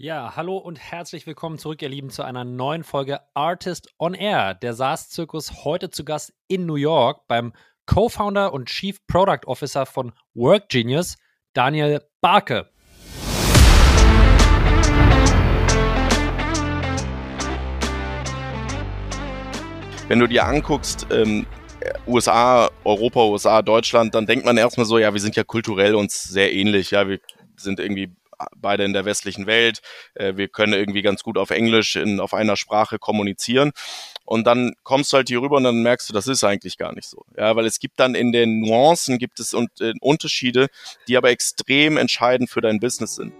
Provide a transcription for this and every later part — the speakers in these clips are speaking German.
Ja, hallo und herzlich willkommen zurück, ihr Lieben, zu einer neuen Folge Artist on Air. Der SaaS-Zirkus heute zu Gast in New York beim Co-Founder und Chief Product Officer von WorkGenius, Daniel Barke. Wenn du dir anguckst, ähm, USA, Europa, USA, Deutschland, dann denkt man erstmal so, ja, wir sind ja kulturell uns sehr ähnlich, ja, wir sind irgendwie beide in der westlichen Welt. Äh, wir können irgendwie ganz gut auf Englisch in, auf einer Sprache kommunizieren. Und dann kommst du halt hier rüber und dann merkst du, das ist eigentlich gar nicht so. Ja, weil es gibt dann in den Nuancen gibt es äh, Unterschiede, die aber extrem entscheidend für dein Business sind.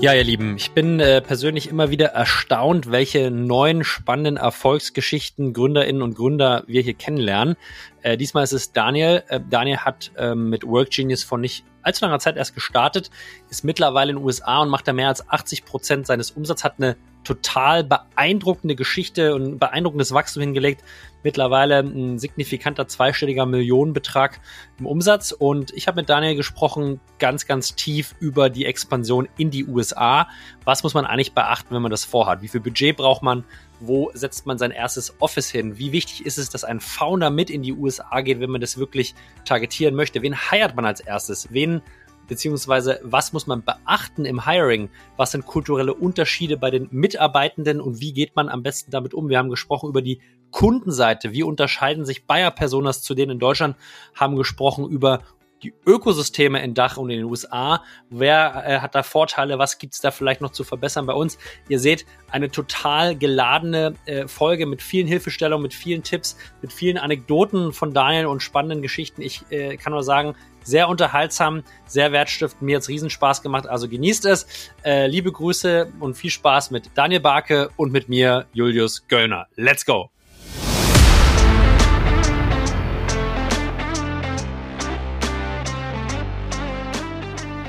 Ja, ihr Lieben, ich bin äh, persönlich immer wieder erstaunt, welche neuen spannenden Erfolgsgeschichten Gründerinnen und Gründer wir hier kennenlernen. Äh, diesmal ist es Daniel. Äh, Daniel hat ähm, mit WorkGenius von nicht allzu langer Zeit erst gestartet, ist mittlerweile in den USA und macht da mehr als 80 Prozent seines Umsatzes, hat eine total beeindruckende Geschichte und beeindruckendes Wachstum hingelegt. Mittlerweile ein signifikanter zweistelliger Millionenbetrag im Umsatz. Und ich habe mit Daniel gesprochen, ganz, ganz tief über die Expansion in die USA. Was muss man eigentlich beachten, wenn man das vorhat? Wie viel Budget braucht man? Wo setzt man sein erstes Office hin? Wie wichtig ist es, dass ein Founder mit in die USA geht, wenn man das wirklich targetieren möchte? Wen heiert man als erstes? Wen beziehungsweise was muss man beachten im Hiring? Was sind kulturelle Unterschiede bei den Mitarbeitenden und wie geht man am besten damit um? Wir haben gesprochen über die Kundenseite. Wie unterscheiden sich Bayer-Personas zu denen in Deutschland? Haben gesprochen über die Ökosysteme in Dach und in den USA. Wer äh, hat da Vorteile? Was gibt's da vielleicht noch zu verbessern bei uns? Ihr seht eine total geladene äh, Folge mit vielen Hilfestellungen, mit vielen Tipps, mit vielen Anekdoten von Daniel und spannenden Geschichten. Ich äh, kann nur sagen, sehr unterhaltsam, sehr wertstiftend. Mir hat's Riesenspaß gemacht, also genießt es. Äh, liebe Grüße und viel Spaß mit Daniel Barke und mit mir, Julius Göllner. Let's go!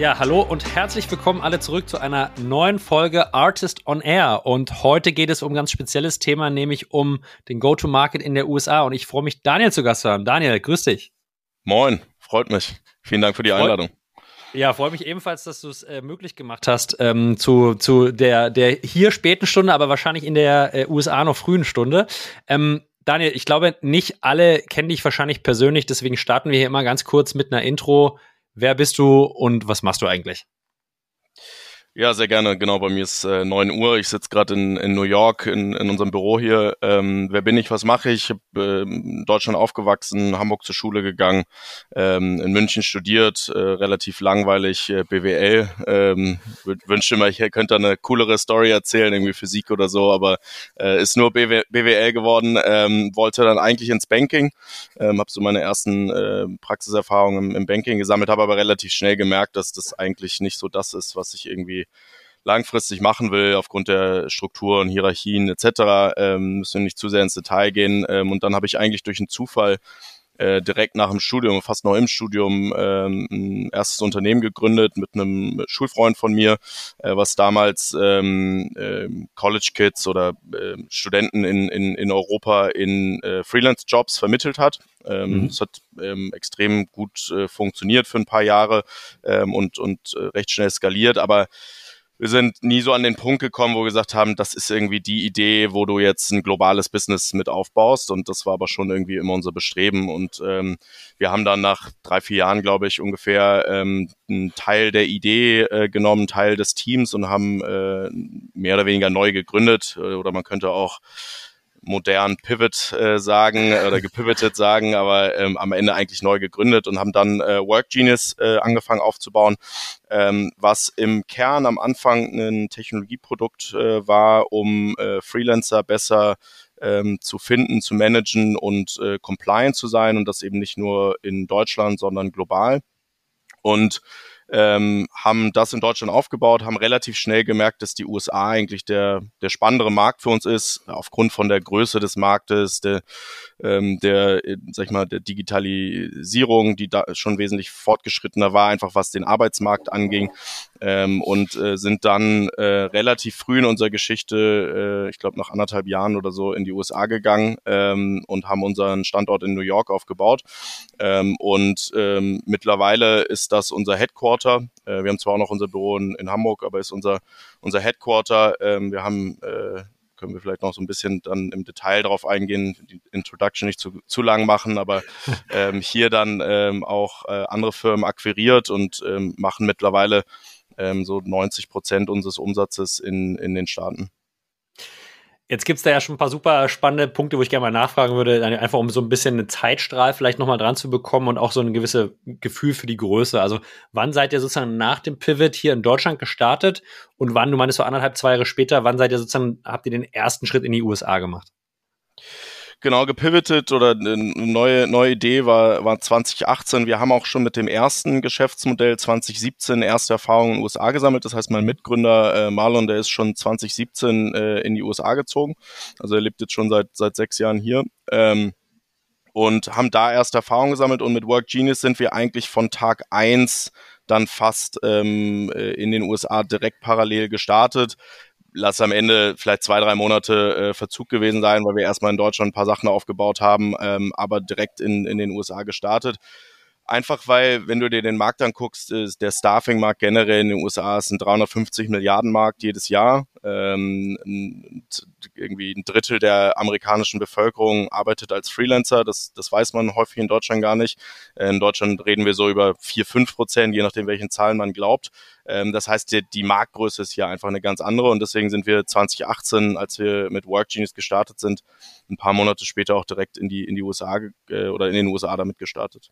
Ja, hallo und herzlich willkommen alle zurück zu einer neuen Folge Artist on Air. Und heute geht es um ein ganz spezielles Thema, nämlich um den Go-to-Market in der USA. Und ich freue mich, Daniel zu Gast zu haben. Daniel, grüß dich. Moin, freut mich. Vielen Dank für die Einladung. Ja, freue mich ebenfalls, dass du es äh, möglich gemacht hast ähm, zu, zu der, der hier späten Stunde, aber wahrscheinlich in der äh, USA noch frühen Stunde. Ähm, Daniel, ich glaube, nicht alle kennen dich wahrscheinlich persönlich, deswegen starten wir hier immer ganz kurz mit einer Intro Wer bist du und was machst du eigentlich? Ja, sehr gerne. Genau, bei mir ist äh, 9 Uhr. Ich sitze gerade in, in New York in, in unserem Büro hier. Ähm, wer bin ich, was mache ich? Ich habe äh, in Deutschland aufgewachsen, Hamburg zur Schule gegangen, ähm, in München studiert, äh, relativ langweilig äh, BWL. Ähm, wünschte mal, ich könnte eine coolere Story erzählen, irgendwie Physik oder so, aber äh, ist nur BW, BWL geworden. Ähm, wollte dann eigentlich ins Banking, ähm, habe so meine ersten äh, Praxiserfahrungen im, im Banking gesammelt, habe aber relativ schnell gemerkt, dass das eigentlich nicht so das ist, was ich irgendwie langfristig machen will, aufgrund der Strukturen, Hierarchien etc., ähm, müssen wir nicht zu sehr ins Detail gehen. Ähm, und dann habe ich eigentlich durch einen Zufall äh, direkt nach dem Studium, fast noch im Studium, ähm, ein erstes Unternehmen gegründet mit einem Schulfreund von mir, äh, was damals ähm, äh, College Kids oder äh, Studenten in, in, in Europa in äh, Freelance-Jobs vermittelt hat. Ähm, mhm. Das hat ähm, extrem gut äh, funktioniert für ein paar Jahre ähm, und, und äh, recht schnell skaliert, aber wir sind nie so an den Punkt gekommen, wo wir gesagt haben, das ist irgendwie die Idee, wo du jetzt ein globales Business mit aufbaust. Und das war aber schon irgendwie immer unser Bestreben. Und ähm, wir haben dann nach drei, vier Jahren, glaube ich, ungefähr ähm, einen Teil der Idee äh, genommen, Teil des Teams und haben äh, mehr oder weniger neu gegründet. Äh, oder man könnte auch modern Pivot äh, sagen oder gepivotet sagen, aber ähm, am Ende eigentlich neu gegründet und haben dann äh, Work Genius äh, angefangen aufzubauen, ähm, was im Kern am Anfang ein Technologieprodukt äh, war, um äh, Freelancer besser ähm, zu finden, zu managen und äh, compliant zu sein und das eben nicht nur in Deutschland, sondern global. Und ähm, haben das in Deutschland aufgebaut, haben relativ schnell gemerkt, dass die USA eigentlich der, der spannendere Markt für uns ist, aufgrund von der Größe des Marktes, der, ähm, der, sag ich mal, der Digitalisierung, die da schon wesentlich fortgeschrittener war, einfach was den Arbeitsmarkt anging ähm, und äh, sind dann äh, relativ früh in unserer Geschichte, äh, ich glaube nach anderthalb Jahren oder so, in die USA gegangen ähm, und haben unseren Standort in New York aufgebaut. Ähm, und ähm, mittlerweile ist das unser Headquarter. Äh, wir haben zwar auch noch unser Büro in, in Hamburg, aber ist unser, unser Headquarter. Ähm, wir haben äh, können wir vielleicht noch so ein bisschen dann im Detail darauf eingehen, die Introduction nicht zu, zu lang machen, aber ähm, hier dann ähm, auch äh, andere Firmen akquiriert und ähm, machen mittlerweile ähm, so 90 Prozent unseres Umsatzes in, in den Staaten. Jetzt gibt's da ja schon ein paar super spannende Punkte, wo ich gerne mal nachfragen würde, einfach um so ein bisschen einen Zeitstrahl vielleicht nochmal dran zu bekommen und auch so ein gewisses Gefühl für die Größe. Also wann seid ihr sozusagen nach dem Pivot hier in Deutschland gestartet und wann, du meinst so anderthalb, zwei Jahre später, wann seid ihr sozusagen, habt ihr den ersten Schritt in die USA gemacht? Genau gepivotet oder eine neue, neue Idee war, war 2018. Wir haben auch schon mit dem ersten Geschäftsmodell 2017 erste Erfahrungen in den USA gesammelt. Das heißt, mein Mitgründer äh, Marlon, der ist schon 2017 äh, in die USA gezogen. Also er lebt jetzt schon seit, seit sechs Jahren hier. Ähm, und haben da erste Erfahrungen gesammelt und mit Work Genius sind wir eigentlich von Tag eins dann fast ähm, äh, in den USA direkt parallel gestartet lass am Ende vielleicht zwei, drei Monate äh, Verzug gewesen sein, weil wir erstmal in Deutschland ein paar Sachen aufgebaut haben, ähm, aber direkt in, in den USA gestartet. Einfach weil, wenn du dir den Markt anguckst, ist der Staffing-Markt generell in den USA ist ein 350 Milliarden Markt jedes Jahr. Ähm, irgendwie ein Drittel der amerikanischen Bevölkerung arbeitet als Freelancer. Das, das weiß man häufig in Deutschland gar nicht. In Deutschland reden wir so über vier, fünf Prozent, je nachdem, welchen Zahlen man glaubt. Ähm, das heißt, die, die Marktgröße ist hier einfach eine ganz andere und deswegen sind wir 2018, als wir mit WorkGenius gestartet sind, ein paar Monate später auch direkt in die, in die USA äh, oder in den USA damit gestartet.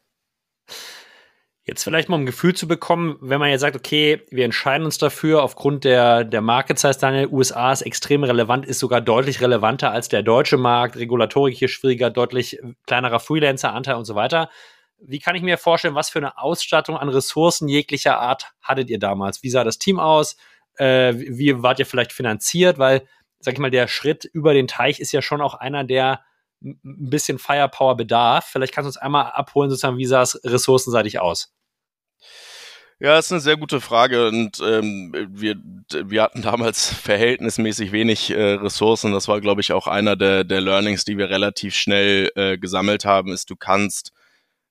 Jetzt vielleicht mal ein Gefühl zu bekommen, wenn man jetzt sagt, okay, wir entscheiden uns dafür aufgrund der, der Market Size Daniel, USA ist extrem relevant, ist sogar deutlich relevanter als der deutsche Markt, Regulatorik hier schwieriger, deutlich kleinerer Freelancer-Anteil und so weiter. Wie kann ich mir vorstellen, was für eine Ausstattung an Ressourcen jeglicher Art hattet ihr damals? Wie sah das Team aus? Äh, wie wart ihr vielleicht finanziert? Weil, sag ich mal, der Schritt über den Teich ist ja schon auch einer, der ein bisschen Firepower bedarf. Vielleicht kannst du uns einmal abholen, sozusagen, wie sah es ressourcenseitig aus? Ja, ist eine sehr gute Frage und ähm, wir, wir hatten damals verhältnismäßig wenig äh, Ressourcen. Das war, glaube ich, auch einer der, der Learnings, die wir relativ schnell äh, gesammelt haben, ist, du kannst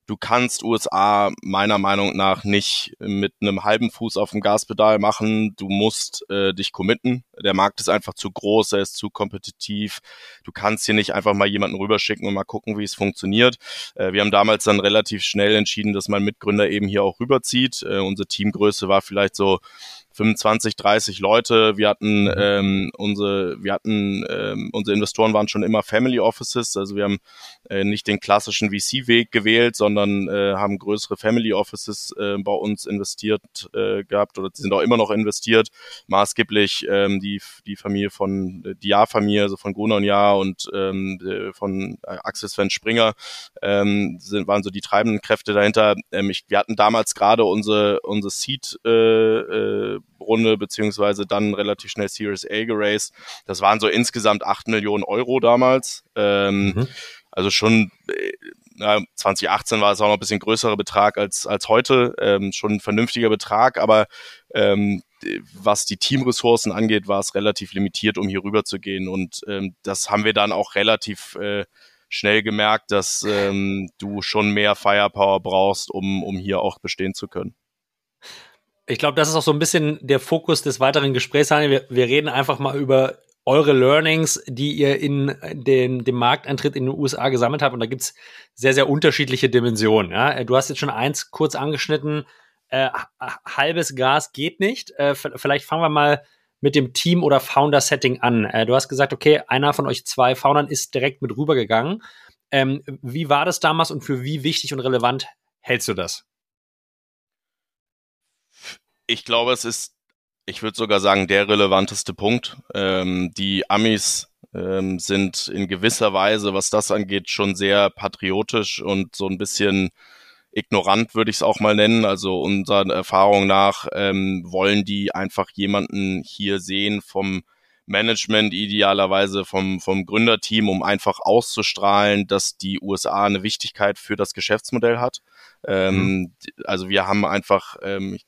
du kannst USA meiner Meinung nach nicht mit einem halben Fuß auf dem Gaspedal machen. Du musst äh, dich committen. Der Markt ist einfach zu groß, er ist zu kompetitiv. Du kannst hier nicht einfach mal jemanden rüberschicken und mal gucken, wie es funktioniert. Äh, wir haben damals dann relativ schnell entschieden, dass mein Mitgründer eben hier auch rüberzieht. Äh, unsere Teamgröße war vielleicht so 25, 30 Leute. Wir hatten mhm. ähm, unsere, wir hatten ähm, unsere Investoren waren schon immer Family Offices, also wir haben äh, nicht den klassischen VC-Weg gewählt, sondern äh, haben größere Family Offices äh, bei uns investiert äh, gehabt oder sind auch immer noch investiert. Maßgeblich ähm, die die Familie von äh, die Jahr-Familie, also von Gruner und Jahr und ähm, von äh, Axel Sven Springer ähm, sind, waren so die treibenden Kräfte dahinter. Ähm, ich, wir hatten damals gerade unsere unsere Seed äh, äh, Runde beziehungsweise dann relativ schnell Series A geraced. Das waren so insgesamt acht Millionen Euro damals. Ähm, mhm. Also schon äh, na, 2018 war es auch noch ein bisschen größerer Betrag als, als heute, ähm, schon ein vernünftiger Betrag, aber ähm, was die Teamressourcen angeht, war es relativ limitiert, um hier rüber zu gehen. Und ähm, das haben wir dann auch relativ äh, schnell gemerkt, dass ähm, du schon mehr Firepower brauchst, um, um hier auch bestehen zu können. Ich glaube, das ist auch so ein bisschen der Fokus des weiteren Gesprächs. Wir, wir reden einfach mal über eure Learnings, die ihr in den, dem Markteintritt in den USA gesammelt habt. Und da gibt's sehr, sehr unterschiedliche Dimensionen. Ja? Du hast jetzt schon eins kurz angeschnitten. Äh, halbes Gas geht nicht. Äh, vielleicht fangen wir mal mit dem Team- oder Founder-Setting an. Äh, du hast gesagt, okay, einer von euch zwei Foundern ist direkt mit rübergegangen. Ähm, wie war das damals und für wie wichtig und relevant hältst du das? ich glaube, es ist, ich würde sogar sagen, der relevanteste Punkt. Ähm, die Amis ähm, sind in gewisser Weise, was das angeht, schon sehr patriotisch und so ein bisschen ignorant, würde ich es auch mal nennen. Also unserer Erfahrung nach ähm, wollen die einfach jemanden hier sehen vom Management, idealerweise vom, vom Gründerteam, um einfach auszustrahlen, dass die USA eine Wichtigkeit für das Geschäftsmodell hat. Ähm, mhm. Also wir haben einfach, ähm,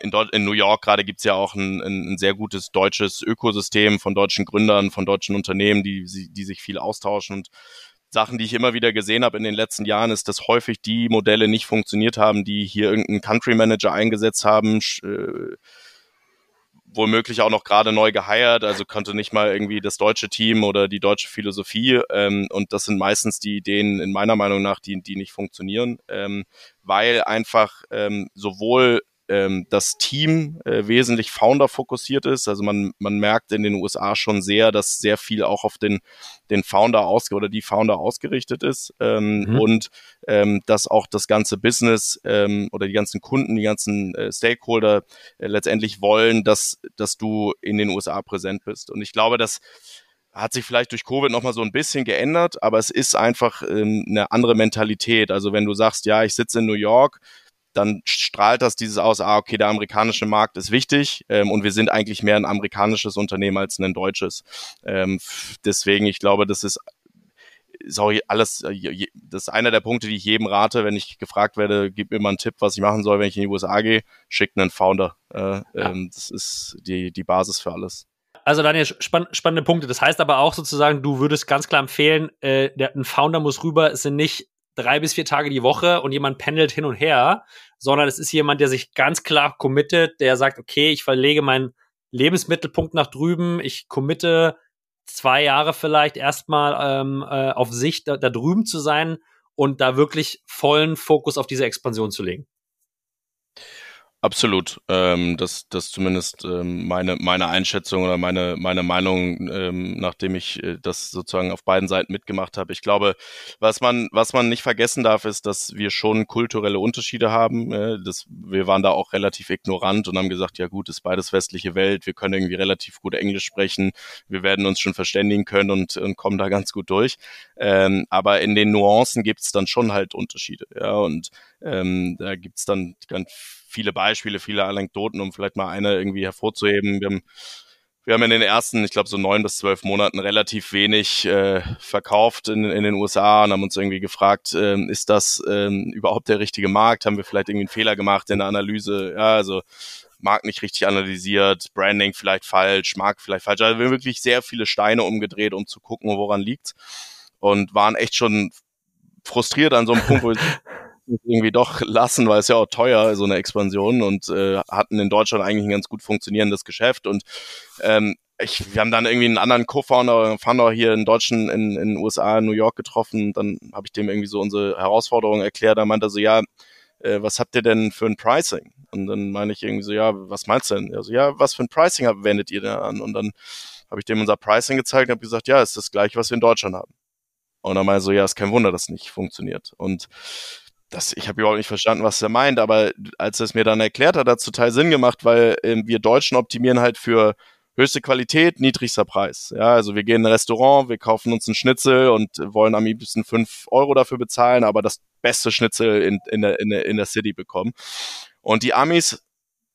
in, Deu in New York gerade gibt's ja auch ein, ein, ein, sehr gutes deutsches Ökosystem von deutschen Gründern, von deutschen Unternehmen, die, die sich viel austauschen und Sachen, die ich immer wieder gesehen habe in den letzten Jahren, ist, dass häufig die Modelle nicht funktioniert haben, die hier irgendeinen Country Manager eingesetzt haben, äh, womöglich auch noch gerade neu geheiert, also konnte nicht mal irgendwie das deutsche Team oder die deutsche Philosophie. Ähm, und das sind meistens die Ideen, in meiner Meinung nach, die, die nicht funktionieren, ähm, weil einfach ähm, sowohl ähm, das Team äh, wesentlich Founder-fokussiert ist. Also man, man merkt in den USA schon sehr, dass sehr viel auch auf den, den Founder aus oder die Founder ausgerichtet ist ähm, mhm. und ähm, dass auch das ganze Business ähm, oder die ganzen Kunden, die ganzen äh, Stakeholder äh, letztendlich wollen, dass, dass du in den USA präsent bist. Und ich glaube, dass hat sich vielleicht durch Covid nochmal so ein bisschen geändert, aber es ist einfach ähm, eine andere Mentalität. Also wenn du sagst, ja, ich sitze in New York, dann strahlt das dieses aus, ah, okay, der amerikanische Markt ist wichtig ähm, und wir sind eigentlich mehr ein amerikanisches Unternehmen als ein deutsches. Ähm, deswegen, ich glaube, das ist auch alles, äh, das ist einer der Punkte, die ich jedem rate, wenn ich gefragt werde, gib mir mal einen Tipp, was ich machen soll, wenn ich in die USA gehe, schickt einen Founder. Äh, ja. ähm, das ist die, die Basis für alles. Also Daniel, spann spannende Punkte. Das heißt aber auch sozusagen, du würdest ganz klar empfehlen, äh, der, ein Founder muss rüber, es sind nicht drei bis vier Tage die Woche und jemand pendelt hin und her, sondern es ist jemand, der sich ganz klar committet, der sagt, okay, ich verlege meinen Lebensmittelpunkt nach drüben, ich committe zwei Jahre vielleicht erstmal ähm, äh, auf sich da, da drüben zu sein und da wirklich vollen Fokus auf diese Expansion zu legen. Absolut. Ähm, das, das zumindest ähm, meine, meine Einschätzung oder meine, meine Meinung, ähm, nachdem ich äh, das sozusagen auf beiden Seiten mitgemacht habe. Ich glaube, was man, was man nicht vergessen darf, ist, dass wir schon kulturelle Unterschiede haben. Äh, das, wir waren da auch relativ ignorant und haben gesagt, ja gut, ist beides westliche Welt, wir können irgendwie relativ gut Englisch sprechen, wir werden uns schon verständigen können und, und kommen da ganz gut durch. Ähm, aber in den Nuancen gibt es dann schon halt Unterschiede. Ja, und ähm, da gibt's dann ganz viele Beispiele, viele Anekdoten, um vielleicht mal eine irgendwie hervorzuheben. Wir haben, wir haben in den ersten, ich glaube, so neun bis zwölf Monaten relativ wenig äh, verkauft in, in den USA und haben uns irgendwie gefragt, ähm, ist das ähm, überhaupt der richtige Markt? Haben wir vielleicht irgendwie einen Fehler gemacht in der Analyse? Ja, also Markt nicht richtig analysiert, Branding vielleicht falsch, Markt vielleicht falsch. Also wir haben wirklich sehr viele Steine umgedreht, um zu gucken, woran liegt und waren echt schon frustriert an so einem Punkt, wo irgendwie doch lassen, weil es ja auch teuer, so eine Expansion und äh, hatten in Deutschland eigentlich ein ganz gut funktionierendes Geschäft und ähm, ich, wir haben dann irgendwie einen anderen Co-Founder, Founder hier in Deutschen, in, den USA, in New York getroffen. Dann habe ich dem irgendwie so unsere Herausforderungen erklärt. Da meinte er so, ja, äh, was habt ihr denn für ein Pricing? Und dann meine ich irgendwie so, ja, was meinst du denn? Also, ja, was für ein Pricing wendet ihr denn an? Und dann habe ich dem unser Pricing gezeigt und habe gesagt, ja, ist das gleiche, was wir in Deutschland haben. Und dann meinte er so, ja, ist kein Wunder, dass es nicht funktioniert. Und das, ich habe überhaupt nicht verstanden, was er meint, aber als er es mir dann erklärt hat, hat es total Sinn gemacht, weil ähm, wir Deutschen optimieren halt für höchste Qualität, niedrigster Preis. Ja, also wir gehen in ein Restaurant, wir kaufen uns einen Schnitzel und wollen am liebsten fünf Euro dafür bezahlen, aber das beste Schnitzel in, in, der, in, der, in der City bekommen. Und die Amis,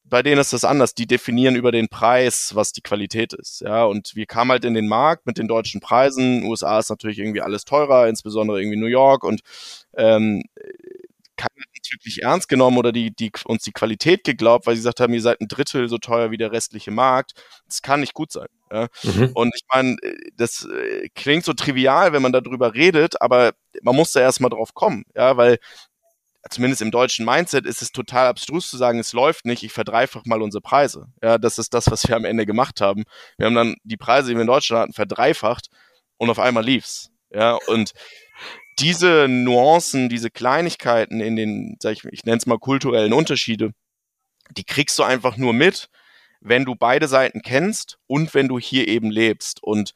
bei denen ist das anders. Die definieren über den Preis, was die Qualität ist. Ja, und wir kamen halt in den Markt mit den deutschen Preisen. USA ist natürlich irgendwie alles teurer, insbesondere irgendwie New York und ähm, wirklich ernst genommen oder die, die uns die Qualität geglaubt, weil sie gesagt haben, ihr seid ein Drittel so teuer wie der restliche Markt. Das kann nicht gut sein. Ja? Mhm. Und ich meine, das äh, klingt so trivial, wenn man darüber redet, aber man muss da erstmal drauf kommen, ja, weil zumindest im deutschen Mindset ist es total abstrus zu sagen, es läuft nicht, ich verdreifach mal unsere Preise. Ja, das ist das, was wir am Ende gemacht haben. Wir haben dann die Preise, die wir in Deutschland hatten, verdreifacht und auf einmal lief's. Ja, und diese Nuancen, diese Kleinigkeiten in den, sag ich, ich nenne es mal kulturellen Unterschiede, die kriegst du einfach nur mit, wenn du beide Seiten kennst und wenn du hier eben lebst. Und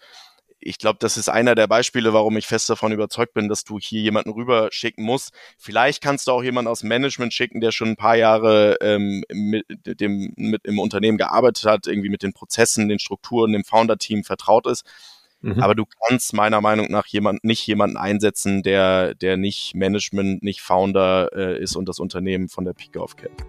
ich glaube, das ist einer der Beispiele, warum ich fest davon überzeugt bin, dass du hier jemanden rüber schicken musst. Vielleicht kannst du auch jemanden aus Management schicken, der schon ein paar Jahre ähm, mit dem mit im Unternehmen gearbeitet hat, irgendwie mit den Prozessen, den Strukturen, dem Founder-Team vertraut ist Mhm. Aber du kannst meiner Meinung nach jemand, nicht jemanden einsetzen, der, der nicht Management, nicht Founder äh, ist und das Unternehmen von der Pike auf kennt.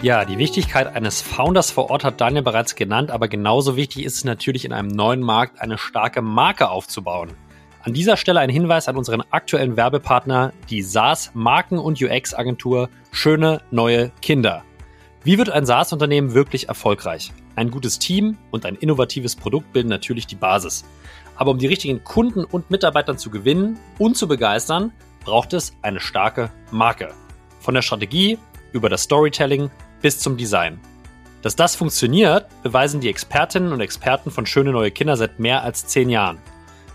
Ja, die Wichtigkeit eines Founders vor Ort hat Daniel bereits genannt, aber genauso wichtig ist es natürlich in einem neuen Markt eine starke Marke aufzubauen. An dieser Stelle ein Hinweis an unseren aktuellen Werbepartner, die SaaS Marken- und UX-Agentur Schöne Neue Kinder. Wie wird ein SaaS-Unternehmen wirklich erfolgreich? Ein gutes Team und ein innovatives Produkt bilden natürlich die Basis. Aber um die richtigen Kunden und Mitarbeiter zu gewinnen und zu begeistern, braucht es eine starke Marke. Von der Strategie über das Storytelling bis zum Design. Dass das funktioniert, beweisen die Expertinnen und Experten von Schöne Neue Kinder seit mehr als zehn Jahren.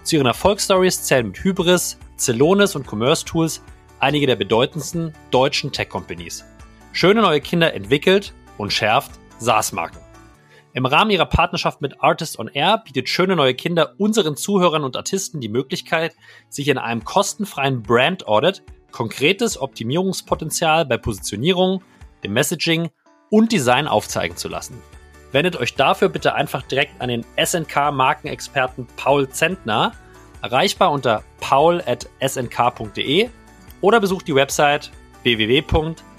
Zu ihren Erfolgsstories zählen mit Hybris, Celonis und Commerce Tools einige der bedeutendsten deutschen Tech-Companies. Schöne Neue Kinder entwickelt und schärft SaaS-Marken. Im Rahmen ihrer Partnerschaft mit Artist on Air bietet Schöne Neue Kinder unseren Zuhörern und Artisten die Möglichkeit, sich in einem kostenfreien Brand Audit konkretes Optimierungspotenzial bei Positionierung, dem Messaging und Design aufzeigen zu lassen. Wendet euch dafür bitte einfach direkt an den SNK-Markenexperten Paul Zentner, erreichbar unter paul.snk.de oder besucht die Website www.snk.de.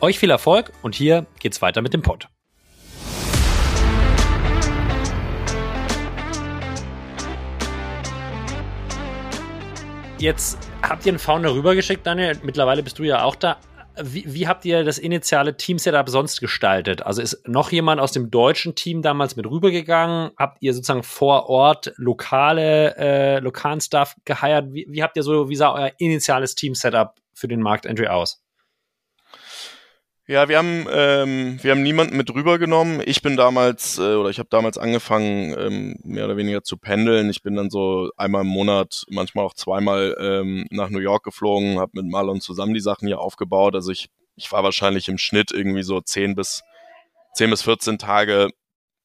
Euch viel Erfolg und hier geht's weiter mit dem Pod. Jetzt habt ihr einen Founder rübergeschickt, Daniel. Mittlerweile bist du ja auch da. Wie, wie habt ihr das initiale Team-Setup sonst gestaltet? Also ist noch jemand aus dem deutschen Team damals mit rübergegangen? Habt ihr sozusagen vor Ort lokale, äh, lokalen Staff geheiert? Wie, wie habt ihr so, wie sah euer initiales Team-Setup für den Markt-Entry aus? Ja, wir haben ähm, wir haben niemanden mit rübergenommen. Ich bin damals äh, oder ich habe damals angefangen ähm, mehr oder weniger zu pendeln. Ich bin dann so einmal im Monat, manchmal auch zweimal ähm, nach New York geflogen, habe mit Marlon zusammen die Sachen hier aufgebaut. Also ich ich war wahrscheinlich im Schnitt irgendwie so zehn bis zehn bis 14 Tage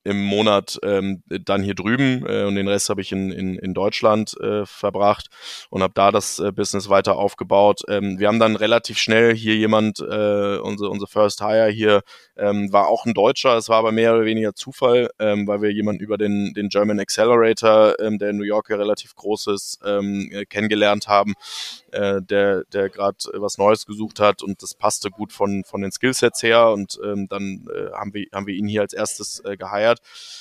im Monat ähm, dann hier drüben äh, und den Rest habe ich in, in, in Deutschland äh, verbracht und habe da das äh, Business weiter aufgebaut. Ähm, wir haben dann relativ schnell hier jemand, äh, unsere, unsere First Hire hier ähm, war auch ein Deutscher, es war aber mehr oder weniger Zufall, ähm, weil wir jemanden über den, den German Accelerator, ähm, der in New York ja relativ groß ist, ähm, äh, kennengelernt haben, äh, der, der gerade was Neues gesucht hat und das passte gut von, von den Skillsets her und ähm, dann äh, haben, wir, haben wir ihn hier als erstes äh, geheiert.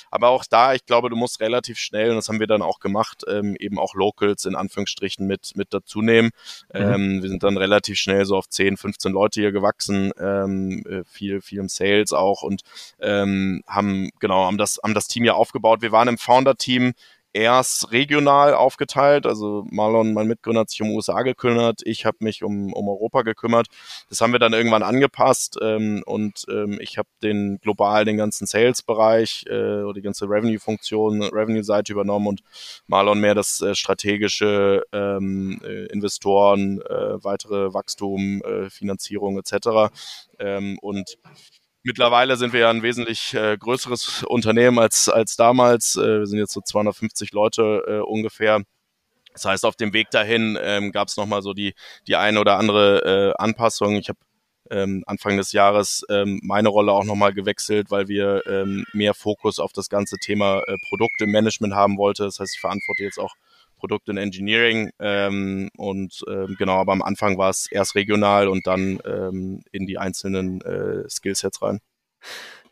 Aber auch da, ich glaube, du musst relativ schnell, und das haben wir dann auch gemacht, ähm, eben auch Locals in Anführungsstrichen mit, mit dazu nehmen. Mhm. Ähm, wir sind dann relativ schnell so auf 10, 15 Leute hier gewachsen, ähm, äh, viel, viel im Sales auch und ähm, haben, genau, haben das, haben das Team ja aufgebaut. Wir waren im Founder-Team erst regional aufgeteilt. Also Marlon, mein Mitgründer, hat sich um USA gekümmert, ich habe mich um, um Europa gekümmert. Das haben wir dann irgendwann angepasst ähm, und ähm, ich habe den global den ganzen Sales-Bereich äh, oder die ganze Revenue-Funktion, Revenue-Seite übernommen und Marlon mehr das äh, strategische ähm, äh, Investoren, äh, weitere Wachstum, äh, Finanzierung etc. Ähm, und Mittlerweile sind wir ja ein wesentlich äh, größeres Unternehmen als, als damals. Äh, wir sind jetzt so 250 Leute äh, ungefähr. Das heißt, auf dem Weg dahin ähm, gab es nochmal so die, die eine oder andere äh, Anpassung. Ich habe ähm, Anfang des Jahres ähm, meine Rolle auch nochmal gewechselt, weil wir ähm, mehr Fokus auf das ganze Thema äh, Produkte-Management haben wollte. Das heißt, ich verantworte jetzt auch Produkt und Engineering. Ähm, und ähm, genau, aber am Anfang war es erst regional und dann ähm, in die einzelnen äh, Skillsets rein.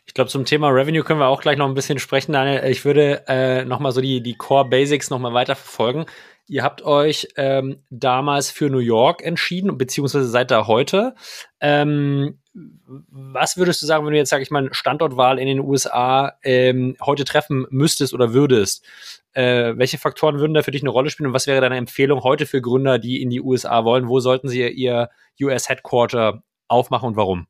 Ich glaube, zum Thema Revenue können wir auch gleich noch ein bisschen sprechen, Daniel. Ich würde äh, nochmal so die, die Core Basics nochmal weiter verfolgen. Ihr habt euch ähm, damals für New York entschieden, beziehungsweise seid da heute. Ähm, was würdest du sagen, wenn du jetzt, sag ich mal, Standortwahl in den USA ähm, heute treffen müsstest oder würdest? Äh, welche Faktoren würden da für dich eine Rolle spielen und was wäre deine Empfehlung heute für Gründer, die in die USA wollen? Wo sollten sie ihr US Headquarter aufmachen und warum?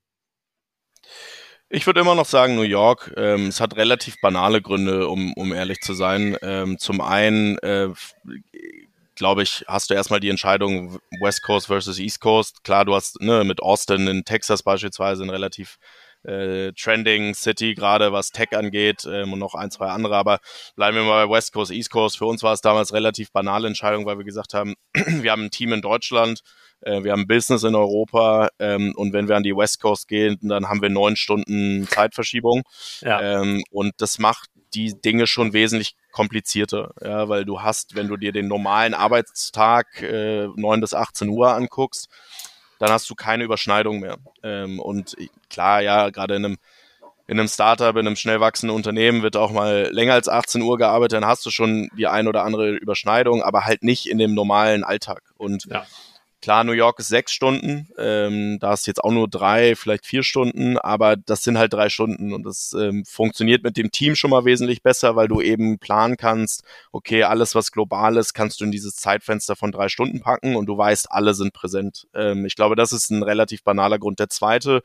Ich würde immer noch sagen New York. Ähm, es hat relativ banale Gründe, um, um ehrlich zu sein. Ähm, zum einen, äh, glaube ich, hast du erstmal die Entscheidung West Coast versus East Coast. Klar, du hast ne, mit Austin in Texas beispielsweise ein relativ äh, Trending City, gerade was Tech angeht ähm, und noch ein, zwei andere. Aber bleiben wir mal bei West Coast, East Coast. Für uns war es damals relativ banale Entscheidung, weil wir gesagt haben, wir haben ein Team in Deutschland, äh, wir haben Business in Europa ähm, und wenn wir an die West Coast gehen, dann haben wir neun Stunden Zeitverschiebung. Ja. Ähm, und das macht die Dinge schon wesentlich komplizierter, ja, weil du hast, wenn du dir den normalen Arbeitstag äh, 9 bis 18 Uhr anguckst, dann hast du keine Überschneidung mehr. Ähm, und klar, ja, gerade in einem in einem Startup, in einem schnell wachsenden Unternehmen wird auch mal länger als 18 Uhr gearbeitet, dann hast du schon die ein oder andere Überschneidung, aber halt nicht in dem normalen Alltag. Und ja. Klar, New York ist sechs Stunden, ähm, da ist jetzt auch nur drei, vielleicht vier Stunden, aber das sind halt drei Stunden und das ähm, funktioniert mit dem Team schon mal wesentlich besser, weil du eben planen kannst, okay, alles was global ist, kannst du in dieses Zeitfenster von drei Stunden packen und du weißt, alle sind präsent. Ähm, ich glaube, das ist ein relativ banaler Grund. Der zweite,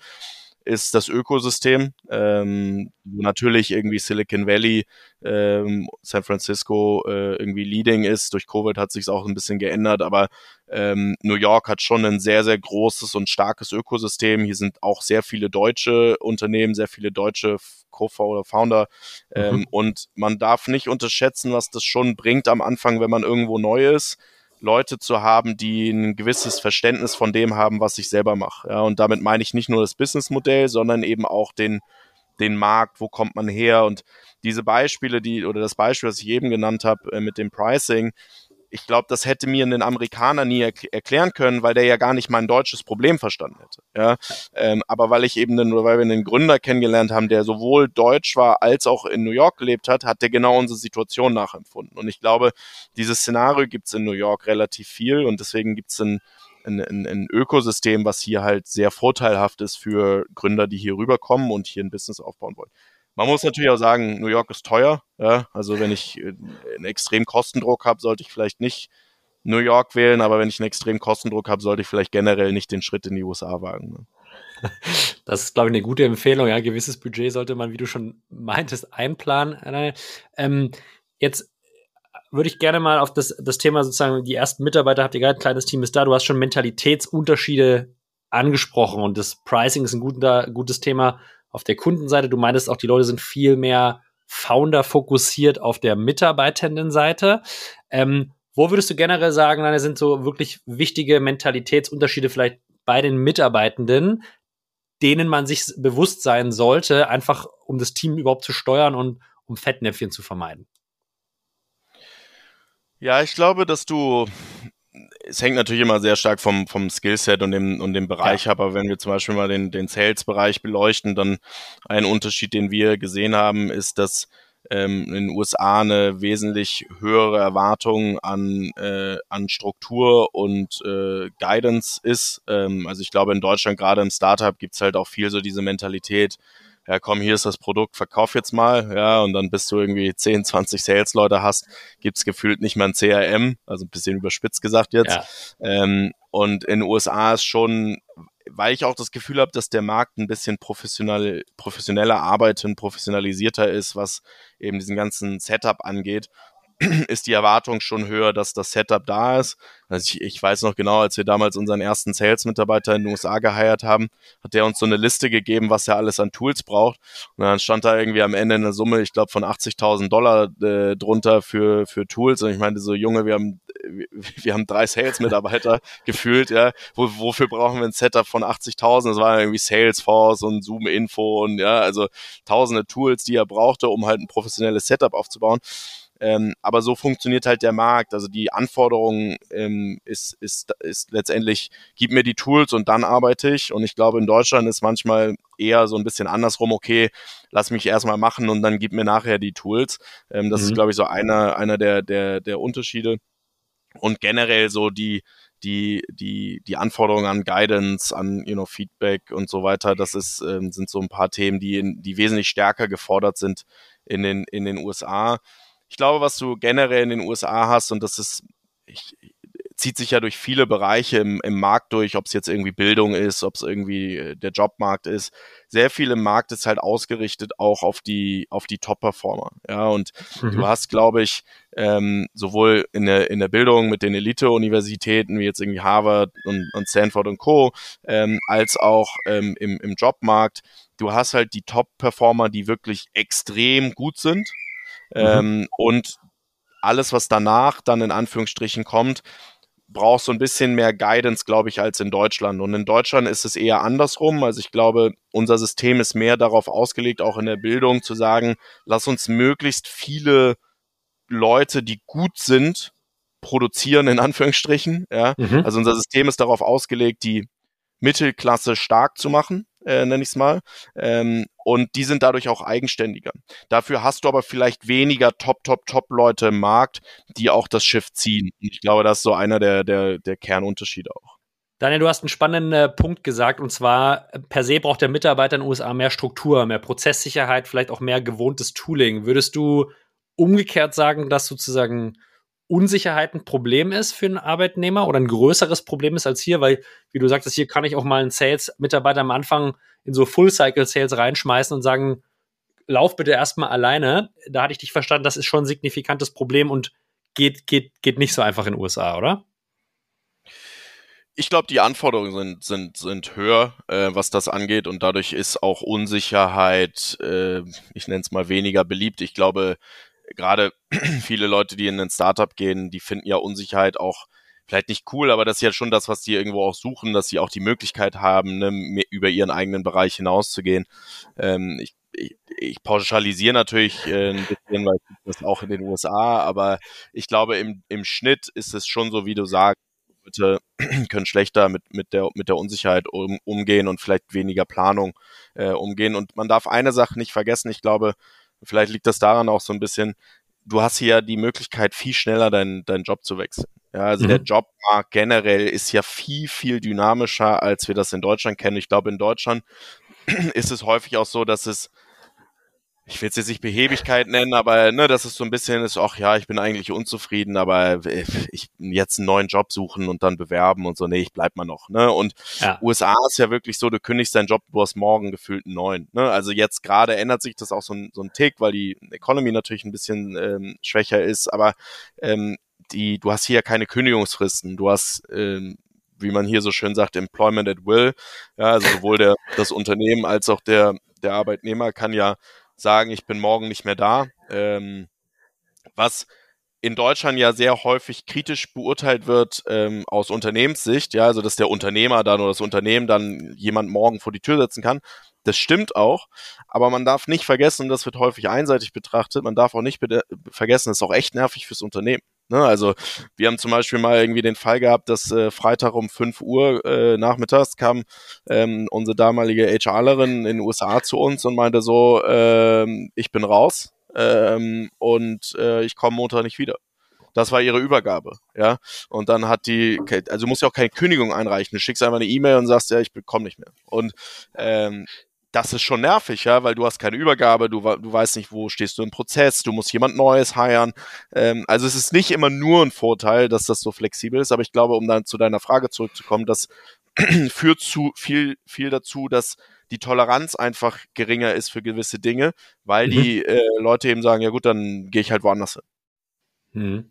ist das Ökosystem. Ähm, natürlich irgendwie Silicon Valley, ähm, San Francisco äh, irgendwie leading ist. Durch Covid hat sich auch ein bisschen geändert, aber ähm, New York hat schon ein sehr, sehr großes und starkes Ökosystem. Hier sind auch sehr viele deutsche Unternehmen, sehr viele deutsche Co-Founder, Founder. Ähm, mhm. Und man darf nicht unterschätzen, was das schon bringt am Anfang, wenn man irgendwo neu ist Leute zu haben, die ein gewisses Verständnis von dem haben, was ich selber mache. Ja, und damit meine ich nicht nur das Businessmodell, sondern eben auch den, den Markt, wo kommt man her und diese Beispiele, die oder das Beispiel, was ich eben genannt habe äh, mit dem Pricing, ich glaube, das hätte mir ein Amerikaner nie erkl erklären können, weil der ja gar nicht mein deutsches Problem verstanden hätte. Ja, ähm, aber weil ich eben, den, weil wir einen Gründer kennengelernt haben, der sowohl deutsch war als auch in New York gelebt hat, hat der genau unsere Situation nachempfunden. Und ich glaube, dieses Szenario gibt es in New York relativ viel und deswegen gibt es ein, ein, ein, ein Ökosystem, was hier halt sehr vorteilhaft ist für Gründer, die hier rüberkommen und hier ein Business aufbauen wollen. Man muss natürlich auch sagen, New York ist teuer. Ja? Also wenn ich äh, einen extremen Kostendruck habe, sollte ich vielleicht nicht New York wählen, aber wenn ich einen extremen Kostendruck habe, sollte ich vielleicht generell nicht den Schritt in die USA wagen. Ne? Das ist, glaube ich, eine gute Empfehlung. Ja, gewisses Budget sollte man, wie du schon meintest, einplanen. Ähm, jetzt würde ich gerne mal auf das, das Thema sozusagen, die ersten Mitarbeiter habt ihr gerade, ein kleines Team ist da. Du hast schon Mentalitätsunterschiede angesprochen und das Pricing ist ein guter, gutes Thema auf der Kundenseite. Du meintest auch, die Leute sind viel mehr Founder fokussiert auf der Mitarbeitendenseite. Ähm, wo würdest du generell sagen, da sind so wirklich wichtige Mentalitätsunterschiede vielleicht bei den Mitarbeitenden, denen man sich bewusst sein sollte, einfach um das Team überhaupt zu steuern und um Fettnäpfchen zu vermeiden? Ja, ich glaube, dass du es hängt natürlich immer sehr stark vom, vom Skillset und dem, und dem Bereich ja. ab, aber wenn wir zum Beispiel mal den, den Sales-Bereich beleuchten, dann ein Unterschied, den wir gesehen haben, ist, dass ähm, in den USA eine wesentlich höhere Erwartung an, äh, an Struktur und äh, Guidance ist. Ähm, also ich glaube, in Deutschland, gerade im Startup, gibt's halt auch viel so diese Mentalität, ja komm, hier ist das Produkt, verkauf jetzt mal, ja, und dann bis du irgendwie 10, 20 Sales-Leute hast, gibt's gefühlt nicht mehr ein CRM, also ein bisschen überspitzt gesagt jetzt. Ja. Ähm, und in den USA ist schon, weil ich auch das Gefühl habe, dass der Markt ein bisschen professionell, professioneller arbeitet, professionalisierter ist, was eben diesen ganzen Setup angeht, ist die Erwartung schon höher, dass das Setup da ist. Also ich, ich weiß noch genau, als wir damals unseren ersten Sales-Mitarbeiter in den USA geheiert haben, hat der uns so eine Liste gegeben, was er alles an Tools braucht. Und dann stand da irgendwie am Ende eine Summe, ich glaube, von 80.000 Dollar äh, drunter für, für Tools. Und ich meinte so, Junge, wir haben, wir haben drei Sales-Mitarbeiter gefühlt, ja. Wo, wofür brauchen wir ein Setup von 80.000? Das war irgendwie Salesforce und Zoom-Info und ja, also tausende Tools, die er brauchte, um halt ein professionelles Setup aufzubauen. Ähm, aber so funktioniert halt der Markt. Also die Anforderung ähm, ist, ist, ist letztendlich, gib mir die Tools und dann arbeite ich. Und ich glaube, in Deutschland ist manchmal eher so ein bisschen andersrum, okay, lass mich erstmal machen und dann gib mir nachher die Tools. Ähm, das mhm. ist, glaube ich, so einer, einer der, der, der Unterschiede. Und generell so die, die, die, die Anforderungen an Guidance, an you know, Feedback und so weiter, das ist, ähm, sind so ein paar Themen, die, die wesentlich stärker gefordert sind in den, in den USA ich glaube, was du generell in den USA hast, und das ist, ich, zieht sich ja durch viele Bereiche im, im Markt durch, ob es jetzt irgendwie Bildung ist, ob es irgendwie äh, der Jobmarkt ist. Sehr viel im Markt ist halt ausgerichtet auch auf die, auf die Top-Performer. Ja, und mhm. du hast, glaube ich, ähm, sowohl in der, in der Bildung mit den Elite-Universitäten wie jetzt irgendwie Harvard und, und Stanford und Co., ähm, als auch ähm, im, im Jobmarkt. Du hast halt die Top-Performer, die wirklich extrem gut sind. Mhm. Ähm, und alles, was danach dann in Anführungsstrichen kommt, braucht so ein bisschen mehr Guidance, glaube ich, als in Deutschland. Und in Deutschland ist es eher andersrum. Also ich glaube, unser System ist mehr darauf ausgelegt, auch in der Bildung zu sagen, lass uns möglichst viele Leute, die gut sind, produzieren, in Anführungsstrichen. Ja? Mhm. Also unser System ist darauf ausgelegt, die Mittelklasse stark zu machen, äh, nenne ich es mal. Ähm, und die sind dadurch auch eigenständiger. Dafür hast du aber vielleicht weniger Top, Top, Top-Leute im Markt, die auch das Schiff ziehen. Und ich glaube, das ist so einer der, der, der Kernunterschiede auch. Daniel, du hast einen spannenden äh, Punkt gesagt, und zwar per se braucht der Mitarbeiter in den USA mehr Struktur, mehr Prozesssicherheit, vielleicht auch mehr gewohntes Tooling. Würdest du umgekehrt sagen, dass sozusagen Unsicherheit ein Problem ist für einen Arbeitnehmer oder ein größeres Problem ist als hier, weil, wie du sagtest, hier kann ich auch mal einen Sales-Mitarbeiter am Anfang in so Full-Cycle-Sales reinschmeißen und sagen, lauf bitte erstmal alleine. Da hatte ich dich verstanden, das ist schon ein signifikantes Problem und geht, geht, geht nicht so einfach in den USA, oder? Ich glaube, die Anforderungen sind, sind, sind höher, äh, was das angeht und dadurch ist auch Unsicherheit, äh, ich nenne es mal weniger beliebt. Ich glaube, gerade viele Leute, die in ein Startup gehen, die finden ja Unsicherheit auch vielleicht nicht cool, aber das ist ja schon das, was die irgendwo auch suchen, dass sie auch die Möglichkeit haben, ne, über ihren eigenen Bereich hinauszugehen. Ähm, ich, ich, ich pauschalisiere natürlich äh, ein bisschen, weil das auch in den USA, aber ich glaube, im, im Schnitt ist es schon so, wie du sagst, Leute können schlechter mit, mit, der, mit der Unsicherheit um, umgehen und vielleicht weniger Planung äh, umgehen. Und man darf eine Sache nicht vergessen, ich glaube, Vielleicht liegt das daran auch so ein bisschen, du hast hier die Möglichkeit, viel schneller deinen, deinen Job zu wechseln. Ja, also mhm. der Jobmarkt generell ist ja viel, viel dynamischer, als wir das in Deutschland kennen. Ich glaube, in Deutschland ist es häufig auch so, dass es ich will es jetzt nicht Behebigkeit nennen, aber ne, das ist so ein bisschen ist, ach ja, ich bin eigentlich unzufrieden, aber ich jetzt einen neuen Job suchen und dann bewerben und so, nee, ich bleib mal noch. Ne? Und ja. USA ist ja wirklich so, du kündigst deinen Job, du hast morgen gefühlt einen neuen. Ne? Also jetzt gerade ändert sich das auch so ein, so ein Tick, weil die Economy natürlich ein bisschen ähm, schwächer ist, aber ähm, die, du hast hier keine Kündigungsfristen, du hast ähm, wie man hier so schön sagt, Employment at Will. Ja, also sowohl der, das Unternehmen als auch der, der Arbeitnehmer kann ja sagen, ich bin morgen nicht mehr da. Ähm, was in Deutschland ja sehr häufig kritisch beurteilt wird ähm, aus Unternehmenssicht, ja, also dass der Unternehmer dann oder das Unternehmen dann jemand morgen vor die Tür setzen kann. Das stimmt auch, aber man darf nicht vergessen, das wird häufig einseitig betrachtet, man darf auch nicht vergessen, das ist auch echt nervig fürs Unternehmen. Ne? Also wir haben zum Beispiel mal irgendwie den Fall gehabt, dass äh, Freitag um 5 Uhr äh, nachmittags kam ähm, unsere damalige HRlerin in den USA zu uns und meinte so, ähm, ich bin raus ähm, und äh, ich komme Montag nicht wieder. Das war ihre Übergabe, ja. Und dann hat die, also du musst ja auch keine Kündigung einreichen. Du schickst einfach eine E-Mail und sagst, ja, ich komme nicht mehr. Und ähm, das ist schon nervig, ja, weil du hast keine Übergabe, du, du weißt nicht, wo stehst du im Prozess, du musst jemand Neues heiren. Ähm, also es ist nicht immer nur ein Vorteil, dass das so flexibel ist, aber ich glaube, um dann zu deiner Frage zurückzukommen, das führt zu viel, viel dazu, dass die Toleranz einfach geringer ist für gewisse Dinge, weil mhm. die äh, Leute eben sagen, ja gut, dann gehe ich halt woanders hin. Mhm.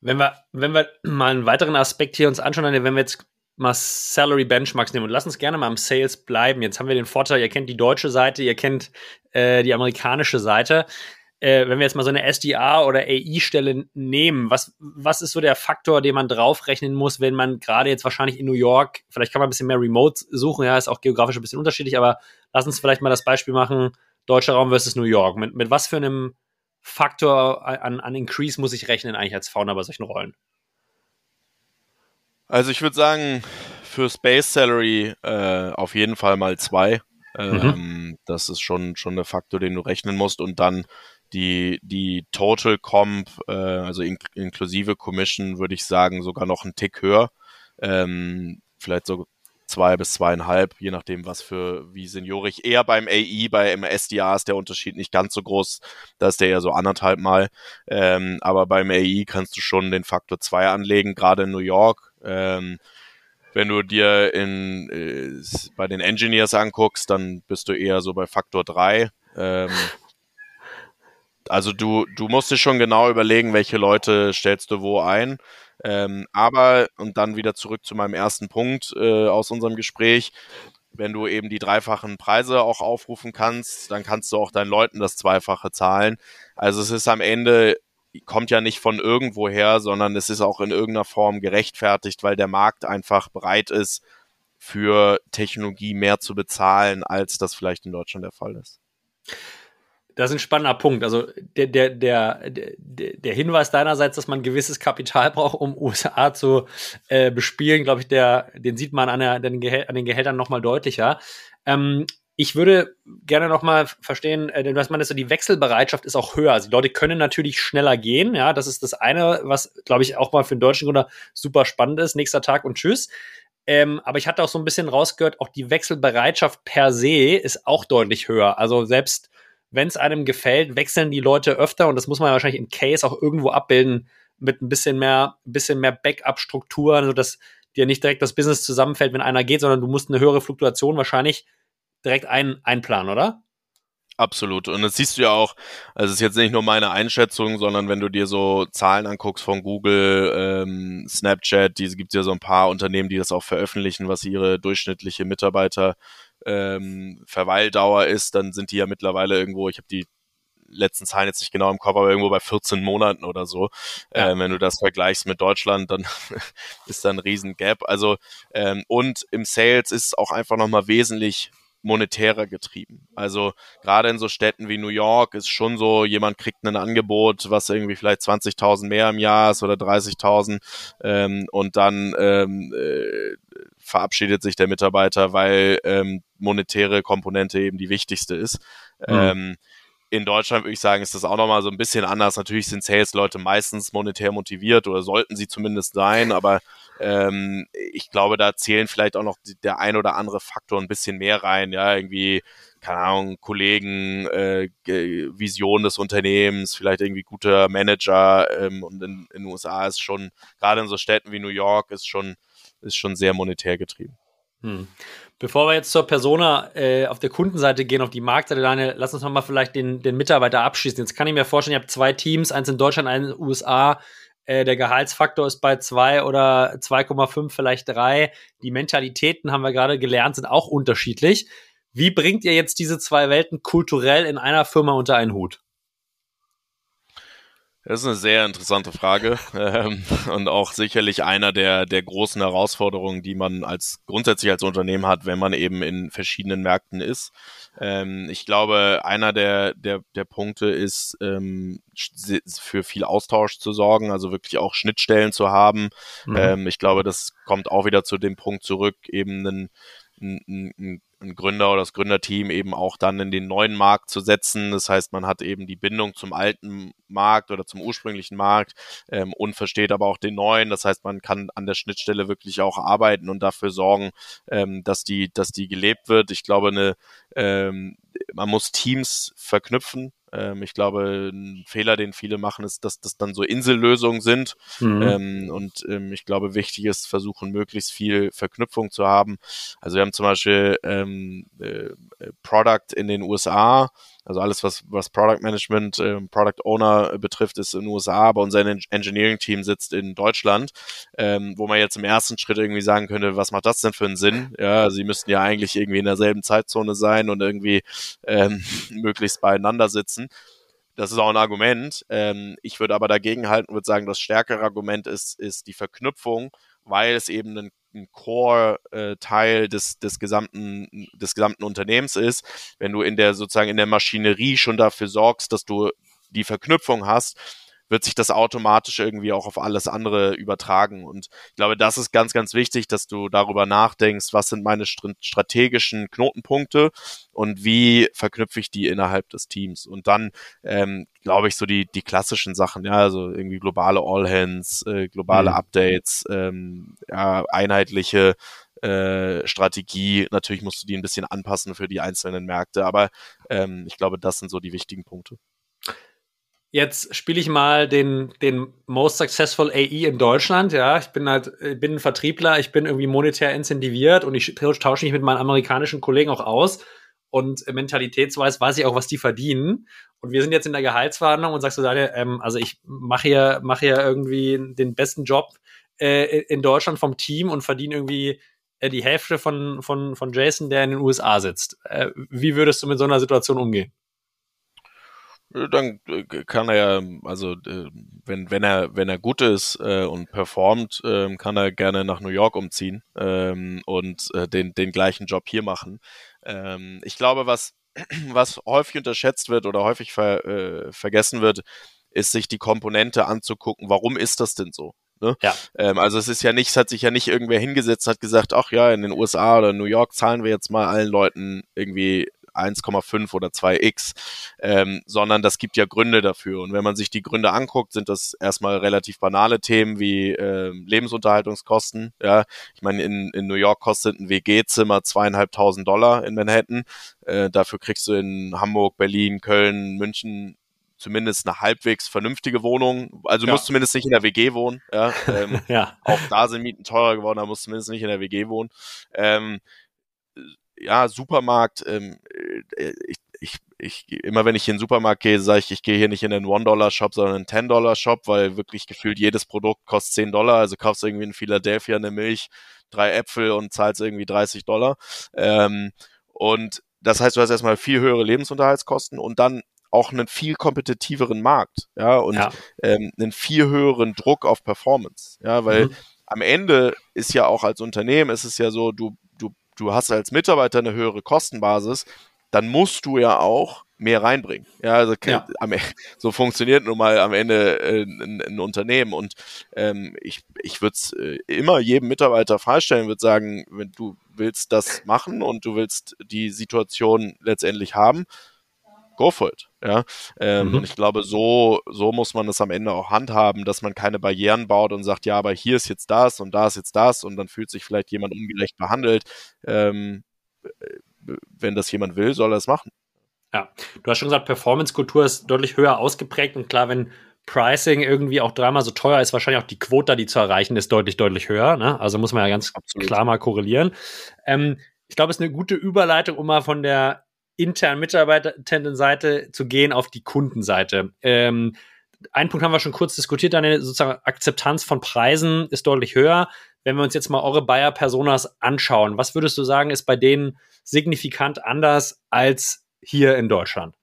Wenn wir, wenn wir mal einen weiteren Aspekt hier uns anschauen, wenn wir jetzt mal Salary Benchmarks nehmen und lass uns gerne mal im Sales bleiben. Jetzt haben wir den Vorteil, ihr kennt die deutsche Seite, ihr kennt äh, die amerikanische Seite. Äh, wenn wir jetzt mal so eine SDA oder AI-Stelle nehmen, was, was ist so der Faktor, den man draufrechnen muss, wenn man gerade jetzt wahrscheinlich in New York, vielleicht kann man ein bisschen mehr Remote suchen, ja, ist auch geografisch ein bisschen unterschiedlich, aber lass uns vielleicht mal das Beispiel machen, deutscher Raum versus New York. Mit, mit was für einem Faktor an, an Increase muss ich rechnen eigentlich als Founder bei solchen Rollen? Also ich würde sagen, für Space Salary äh, auf jeden Fall mal zwei. Mhm. Ähm, das ist schon, schon der Faktor, den du rechnen musst. Und dann die, die Total Comp, äh, also in, inklusive Commission, würde ich sagen, sogar noch einen Tick höher. Ähm, vielleicht so zwei bis zweieinhalb, je nachdem, was für wie seniorig. Eher beim AI, bei SDA ist der Unterschied nicht ganz so groß. Da ist der eher so anderthalb Mal. Ähm, aber beim AI kannst du schon den Faktor zwei anlegen, gerade in New York ähm, wenn du dir in, äh, bei den Engineers anguckst, dann bist du eher so bei Faktor 3. Ähm, Also du, du musst dir schon genau überlegen, welche Leute stellst du wo ein. Ähm, aber, und dann wieder zurück zu meinem ersten Punkt äh, aus unserem Gespräch, wenn du eben die dreifachen Preise auch aufrufen kannst, dann kannst du auch deinen Leuten das Zweifache zahlen. Also es ist am Ende, kommt ja nicht von irgendwoher, sondern es ist auch in irgendeiner Form gerechtfertigt, weil der Markt einfach bereit ist, für Technologie mehr zu bezahlen, als das vielleicht in Deutschland der Fall ist. Das ist ein spannender Punkt. Also der, der, der, der Hinweis deinerseits, dass man gewisses Kapital braucht, um USA zu äh, bespielen, glaube ich, der, den sieht man an, der, den, an den Gehältern nochmal deutlicher. Ähm, ich würde gerne nochmal verstehen, man ist so, die Wechselbereitschaft ist auch höher. Also die Leute können natürlich schneller gehen. Ja, das ist das eine, was, glaube ich, auch mal für den deutschen Gründer super spannend ist. Nächster Tag und tschüss. Ähm, aber ich hatte auch so ein bisschen rausgehört, auch die Wechselbereitschaft per se ist auch deutlich höher. Also selbst wenn es einem gefällt, wechseln die Leute öfter und das muss man ja wahrscheinlich im Case auch irgendwo abbilden mit ein bisschen mehr, bisschen mehr Backup-Strukturen, sodass dir nicht direkt das Business zusammenfällt, wenn einer geht, sondern du musst eine höhere Fluktuation wahrscheinlich direkt ein, einplanen, oder? Absolut. Und das siehst du ja auch, also es ist jetzt nicht nur meine Einschätzung, sondern wenn du dir so Zahlen anguckst von Google, ähm, Snapchat, die gibt ja so ein paar Unternehmen, die das auch veröffentlichen, was ihre durchschnittliche Mitarbeiter ähm, Verweildauer ist, dann sind die ja mittlerweile irgendwo, ich habe die letzten Zahlen jetzt nicht genau im Kopf, aber irgendwo bei 14 Monaten oder so. Ja. Ähm, wenn du das vergleichst mit Deutschland, dann ist da ein riesen Gap. Also ähm, und im Sales ist es auch einfach nochmal wesentlich monetärer getrieben. Also gerade in so Städten wie New York ist schon so, jemand kriegt ein Angebot, was irgendwie vielleicht 20.000 mehr im Jahr ist oder 30.000 ähm, und dann ähm, äh, verabschiedet sich der Mitarbeiter, weil ähm, monetäre Komponente eben die wichtigste ist. Mhm. Ähm, in Deutschland würde ich sagen, ist das auch nochmal so ein bisschen anders. Natürlich sind Sales-Leute meistens monetär motiviert oder sollten sie zumindest sein, aber ähm, ich glaube, da zählen vielleicht auch noch der ein oder andere Faktor ein bisschen mehr rein. Ja, irgendwie, keine Ahnung, Kollegen, äh, Vision des Unternehmens, vielleicht irgendwie guter Manager. Ähm, und in, in den USA ist schon, gerade in so Städten wie New York, ist schon, ist schon sehr monetär getrieben. Hm. Bevor wir jetzt zur Persona äh, auf der Kundenseite gehen, auf die Marktseite, Daniel, lass uns nochmal vielleicht den, den Mitarbeiter abschließen. Jetzt kann ich mir vorstellen, ihr habt zwei Teams, eins in Deutschland, eins in den USA. Äh, der Gehaltsfaktor ist bei zwei oder 2,5, vielleicht drei. Die Mentalitäten, haben wir gerade gelernt, sind auch unterschiedlich. Wie bringt ihr jetzt diese zwei Welten kulturell in einer Firma unter einen Hut? Das ist eine sehr interessante Frage ähm, und auch sicherlich einer der, der großen Herausforderungen, die man als grundsätzlich als Unternehmen hat, wenn man eben in verschiedenen Märkten ist. Ähm, ich glaube, einer der, der, der Punkte ist, ähm, für viel Austausch zu sorgen, also wirklich auch Schnittstellen zu haben. Mhm. Ähm, ich glaube, das kommt auch wieder zu dem Punkt zurück, eben einen, einen, einen ein Gründer oder das Gründerteam eben auch dann in den neuen Markt zu setzen. Das heißt, man hat eben die Bindung zum alten Markt oder zum ursprünglichen Markt ähm, und versteht aber auch den neuen. Das heißt, man kann an der Schnittstelle wirklich auch arbeiten und dafür sorgen, ähm, dass die, dass die gelebt wird. Ich glaube, eine, ähm, man muss Teams verknüpfen. Ähm, ich glaube, ein Fehler, den viele machen, ist, dass das dann so Insellösungen sind. Mhm. Ähm, und ähm, ich glaube, wichtig ist, versuchen, möglichst viel Verknüpfung zu haben. Also wir haben zum Beispiel ähm, äh, Product in den USA, also alles, was, was Product Management, äh, Product Owner betrifft, ist in den USA, aber unser Engineering-Team sitzt in Deutschland, ähm, wo man jetzt im ersten Schritt irgendwie sagen könnte, was macht das denn für einen Sinn? Ja, sie müssten ja eigentlich irgendwie in derselben Zeitzone sein und irgendwie ähm, möglichst beieinander sitzen. Das ist auch ein Argument. Ähm, ich würde aber dagegen halten, würde sagen, das stärkere Argument ist, ist die Verknüpfung, weil es eben ein ein Core-Teil des, des, gesamten, des gesamten Unternehmens ist. Wenn du in der sozusagen in der Maschinerie schon dafür sorgst, dass du die Verknüpfung hast, wird sich das automatisch irgendwie auch auf alles andere übertragen. Und ich glaube, das ist ganz, ganz wichtig, dass du darüber nachdenkst, was sind meine strategischen Knotenpunkte und wie verknüpfe ich die innerhalb des Teams. Und dann, ähm, glaube ich, so die, die klassischen Sachen, ja, also irgendwie globale All-Hands, äh, globale mhm. Updates, ähm, ja, einheitliche äh, Strategie. Natürlich musst du die ein bisschen anpassen für die einzelnen Märkte, aber ähm, ich glaube, das sind so die wichtigen Punkte. Jetzt spiele ich mal den, den Most Successful AE in Deutschland. Ja, ich bin halt, bin ein Vertriebler, ich bin irgendwie monetär incentiviert und ich tausche mich mit meinen amerikanischen Kollegen auch aus. und mentalitätsweise weiß ich auch, was die verdienen. Und wir sind jetzt in der Gehaltsverhandlung und sagst du, Daniel, ähm, also ich mache hier, mache hier irgendwie den besten Job äh, in Deutschland vom Team und verdiene irgendwie äh, die Hälfte von, von, von Jason, der in den USA sitzt. Äh, wie würdest du mit so einer Situation umgehen? Dann äh, kann er ja, also äh, wenn, wenn er, wenn er gut ist äh, und performt, äh, kann er gerne nach New York umziehen ähm, und äh, den, den gleichen Job hier machen. Ähm, ich glaube, was, was häufig unterschätzt wird oder häufig ver, äh, vergessen wird, ist sich die Komponente anzugucken, warum ist das denn so? Ne? Ja. Ähm, also es ist ja nicht, es hat sich ja nicht irgendwer hingesetzt, hat gesagt, ach ja, in den USA oder New York zahlen wir jetzt mal allen Leuten irgendwie 1,5 oder 2x, ähm, sondern das gibt ja Gründe dafür. Und wenn man sich die Gründe anguckt, sind das erstmal relativ banale Themen wie äh, Lebensunterhaltungskosten. Ja, ich meine, in, in New York kostet ein WG-Zimmer zweieinhalbtausend Dollar in Manhattan. Äh, dafür kriegst du in Hamburg, Berlin, Köln, München zumindest eine halbwegs vernünftige Wohnung. Also ja. musst zumindest nicht in der WG wohnen. Ja, ähm, ja. Auch da sind Mieten teurer geworden, da musst du zumindest nicht in der WG wohnen. Ähm, ja, Supermarkt, ähm, äh, ich, ich, ich, immer wenn ich in den Supermarkt gehe, sage ich, ich gehe hier nicht in einen One-Dollar-Shop, sondern einen Ten-Dollar-Shop, weil wirklich gefühlt jedes Produkt kostet 10 Dollar. Also kaufst irgendwie in Philadelphia eine Milch, drei Äpfel und zahlst irgendwie 30 Dollar. Ähm, und das heißt, du hast erstmal viel höhere Lebensunterhaltskosten und dann auch einen viel kompetitiveren Markt, ja, und ja. Ähm, einen viel höheren Druck auf Performance, ja, weil mhm. am Ende ist ja auch als Unternehmen, ist es ja so, du, du, hast als Mitarbeiter eine höhere Kostenbasis, dann musst du ja auch mehr reinbringen. Ja, also ja. Am, e, so funktioniert nun mal am Ende äh, ein, ein, Unternehmen. Und ähm, ich, ich würde es äh, immer jedem Mitarbeiter freistellen, würde sagen, wenn du willst das machen und du willst die Situation letztendlich haben, go for it. Ja, ähm, mhm. und ich glaube, so, so muss man es am Ende auch handhaben, dass man keine Barrieren baut und sagt, ja, aber hier ist jetzt das und da ist jetzt das und dann fühlt sich vielleicht jemand ungerecht behandelt. Ähm, wenn das jemand will, soll er es machen. Ja, du hast schon gesagt, Performance-Kultur ist deutlich höher ausgeprägt und klar, wenn Pricing irgendwie auch dreimal so teuer ist, wahrscheinlich auch die Quote, die zu erreichen ist, deutlich, deutlich höher. Ne? Also muss man ja ganz Absolut. klar mal korrelieren. Ähm, ich glaube, es ist eine gute Überleitung, um mal von der internen Mitarbeitendenseite zu gehen auf die Kundenseite. Ähm, ein Punkt haben wir schon kurz diskutiert, eine sozusagen Akzeptanz von Preisen ist deutlich höher. Wenn wir uns jetzt mal eure Buyer-Personas anschauen, was würdest du sagen, ist bei denen signifikant anders als hier in Deutschland?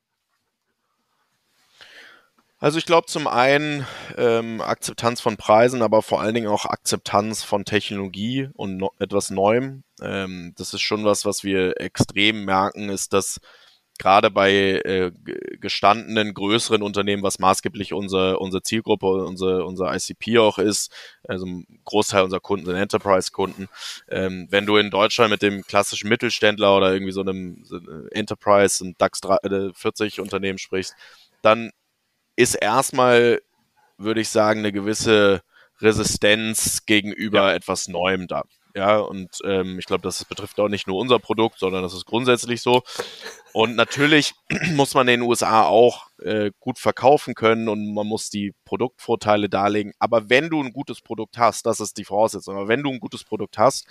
Also ich glaube zum einen ähm, Akzeptanz von Preisen, aber vor allen Dingen auch Akzeptanz von Technologie und no etwas Neuem. Ähm, das ist schon was, was wir extrem merken, ist, dass gerade bei äh, gestandenen größeren Unternehmen, was maßgeblich unsere, unsere Zielgruppe, unser, unser ICP auch ist, also ein Großteil unserer Kunden sind Enterprise-Kunden. Ähm, wenn du in Deutschland mit dem klassischen Mittelständler oder irgendwie so einem so Enterprise, ein DAX 40 äh, Unternehmen sprichst, dann ist erstmal, würde ich sagen, eine gewisse Resistenz gegenüber ja. etwas Neuem da. Ja, und ähm, ich glaube, das betrifft auch nicht nur unser Produkt, sondern das ist grundsätzlich so. Und natürlich muss man in den USA auch äh, gut verkaufen können und man muss die Produktvorteile darlegen. Aber wenn du ein gutes Produkt hast, das ist die Voraussetzung, aber wenn du ein gutes Produkt hast,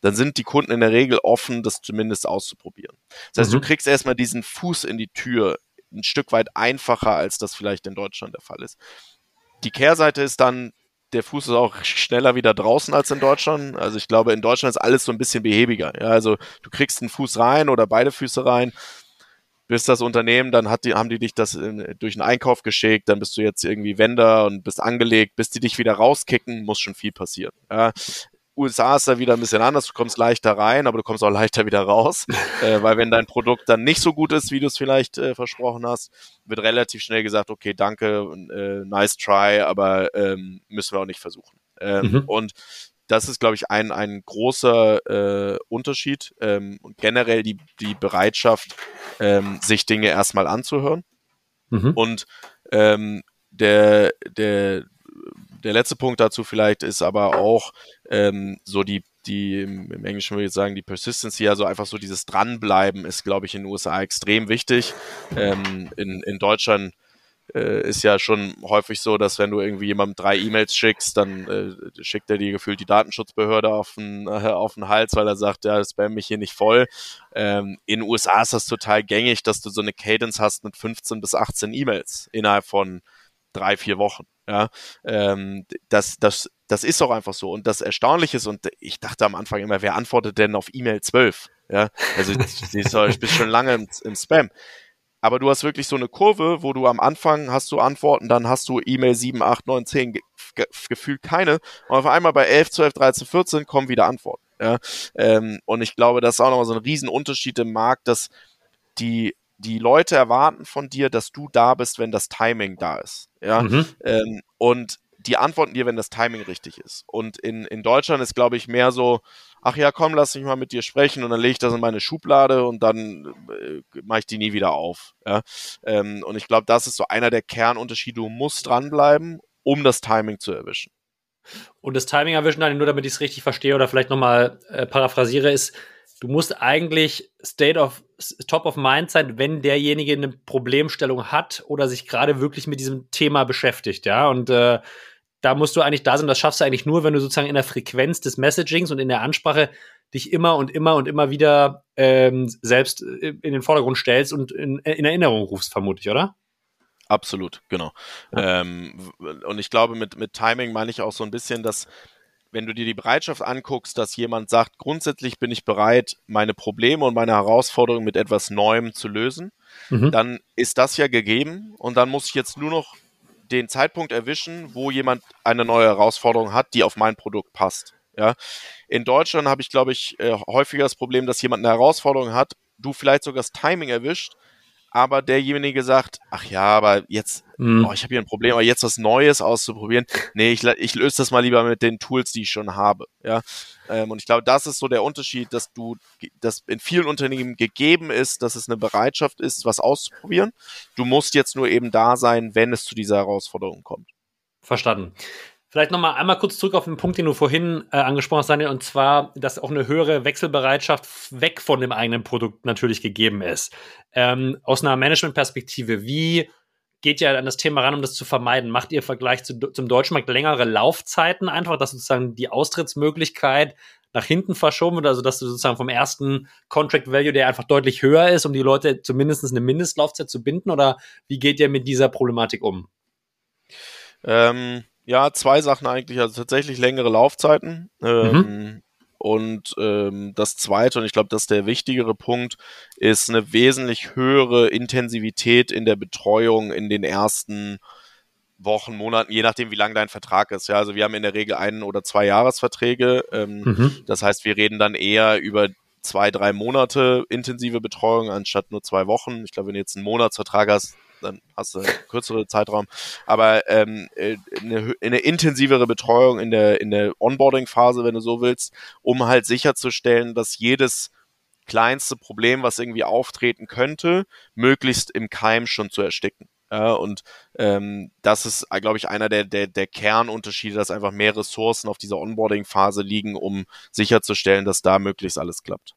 dann sind die Kunden in der Regel offen, das zumindest auszuprobieren. Das heißt, mhm. du kriegst erstmal diesen Fuß in die Tür ein Stück weit einfacher, als das vielleicht in Deutschland der Fall ist. Die Kehrseite ist dann, der Fuß ist auch schneller wieder draußen als in Deutschland. Also ich glaube, in Deutschland ist alles so ein bisschen behäbiger. Ja, also du kriegst einen Fuß rein oder beide Füße rein, bist das Unternehmen, dann die, haben die dich das in, durch einen Einkauf geschickt, dann bist du jetzt irgendwie Vendor und bist angelegt, bis die dich wieder rauskicken, muss schon viel passieren. Ja, USA ist da wieder ein bisschen anders. Du kommst leichter rein, aber du kommst auch leichter wieder raus. äh, weil wenn dein Produkt dann nicht so gut ist, wie du es vielleicht äh, versprochen hast, wird relativ schnell gesagt, okay, danke, äh, nice try, aber ähm, müssen wir auch nicht versuchen. Ähm, mhm. Und das ist, glaube ich, ein, ein großer äh, Unterschied ähm, und generell die, die Bereitschaft, ähm, sich Dinge erstmal anzuhören. Mhm. Und ähm, der, der, der letzte Punkt dazu vielleicht ist aber auch ähm, so die, die im Englischen würde ich sagen, die Persistency, also einfach so dieses Dranbleiben ist, glaube ich, in den USA extrem wichtig. Ähm, in, in Deutschland äh, ist ja schon häufig so, dass wenn du irgendwie jemandem drei E-Mails schickst, dann äh, schickt er dir gefühlt die Datenschutzbehörde auf den, äh, auf den Hals, weil er sagt, ja, spam mich hier nicht voll. Ähm, in den USA ist das total gängig, dass du so eine Cadence hast mit 15 bis 18 E-Mails innerhalb von drei, vier Wochen. Ja, ähm, das, das, das ist auch einfach so. Und das Erstaunliche ist, und ich dachte am Anfang immer, wer antwortet denn auf E-Mail 12? Ja, also ich bin schon lange im, im Spam aber du hast wirklich so eine Kurve, wo du am Anfang hast du Antworten, dann hast du E-Mail 7, 8, 9, 10, ge ge gefühlt keine. Und auf einmal bei 11, 12, 13, 14 kommen wieder Antworten. Ja? Ähm, und ich glaube, das ist auch nochmal so ein Riesenunterschied im Markt, dass die, die Leute erwarten von dir, dass du da bist, wenn das Timing da ist. Ja. Mhm. Ähm, und die antworten dir, wenn das Timing richtig ist. Und in, in Deutschland ist, glaube ich, mehr so, ach ja, komm, lass mich mal mit dir sprechen und dann lege ich das in meine Schublade und dann äh, mache ich die nie wieder auf. Ja? Ähm, und ich glaube, das ist so einer der Kernunterschiede. Du musst dranbleiben, um das Timing zu erwischen. Und das Timing erwischen, dann nur damit ich es richtig verstehe oder vielleicht nochmal äh, paraphrasiere, ist, du musst eigentlich State of Top of Mind sein, wenn derjenige eine Problemstellung hat oder sich gerade wirklich mit diesem Thema beschäftigt, ja. Und äh, da musst du eigentlich da sein. Das schaffst du eigentlich nur, wenn du sozusagen in der Frequenz des Messagings und in der Ansprache dich immer und immer und immer wieder ähm, selbst äh, in den Vordergrund stellst und in, in Erinnerung rufst, vermutlich, oder? Absolut, genau. Ja. Ähm, und ich glaube, mit, mit Timing meine ich auch so ein bisschen, dass wenn du dir die Bereitschaft anguckst, dass jemand sagt, grundsätzlich bin ich bereit, meine Probleme und meine Herausforderungen mit etwas Neuem zu lösen, mhm. dann ist das ja gegeben und dann muss ich jetzt nur noch den Zeitpunkt erwischen, wo jemand eine neue Herausforderung hat, die auf mein Produkt passt. Ja, in Deutschland habe ich, glaube ich, äh, häufiger das Problem, dass jemand eine Herausforderung hat, du vielleicht sogar das Timing erwischt aber derjenige sagt, ach ja, aber jetzt, mhm. oh, ich habe hier ein Problem, aber jetzt was Neues auszuprobieren, nee, ich, ich löse das mal lieber mit den Tools, die ich schon habe. Ja, ähm, und ich glaube, das ist so der Unterschied, dass du, dass in vielen Unternehmen gegeben ist, dass es eine Bereitschaft ist, was auszuprobieren. Du musst jetzt nur eben da sein, wenn es zu dieser Herausforderung kommt. Verstanden. Vielleicht nochmal einmal kurz zurück auf den Punkt, den du vorhin äh, angesprochen hast, Daniel, und zwar, dass auch eine höhere Wechselbereitschaft weg von dem eigenen Produkt natürlich gegeben ist. Ähm, aus einer Managementperspektive, wie geht ihr an das Thema ran, um das zu vermeiden? Macht ihr im Vergleich zu, zum deutschen Markt längere Laufzeiten einfach, dass sozusagen die Austrittsmöglichkeit nach hinten verschoben wird, also dass du sozusagen vom ersten Contract Value, der einfach deutlich höher ist, um die Leute zumindest eine Mindestlaufzeit zu binden? Oder wie geht ihr mit dieser Problematik um? Ähm ja, zwei Sachen eigentlich. Also tatsächlich längere Laufzeiten. Ähm, mhm. Und ähm, das Zweite, und ich glaube, das ist der wichtigere Punkt, ist eine wesentlich höhere Intensivität in der Betreuung in den ersten Wochen, Monaten, je nachdem, wie lang dein Vertrag ist. Ja, also wir haben in der Regel ein oder zwei Jahresverträge. Ähm, mhm. Das heißt, wir reden dann eher über zwei, drei Monate intensive Betreuung anstatt nur zwei Wochen. Ich glaube, wenn du jetzt einen Monatsvertrag hast, dann hast du einen kürzeren Zeitraum. Aber ähm, äh, eine, eine intensivere Betreuung in der, in der Onboarding-Phase, wenn du so willst, um halt sicherzustellen, dass jedes kleinste Problem, was irgendwie auftreten könnte, möglichst im Keim schon zu ersticken. Ja, und ähm, das ist, glaube ich, einer der, der, der Kernunterschiede, dass einfach mehr Ressourcen auf dieser Onboarding-Phase liegen, um sicherzustellen, dass da möglichst alles klappt.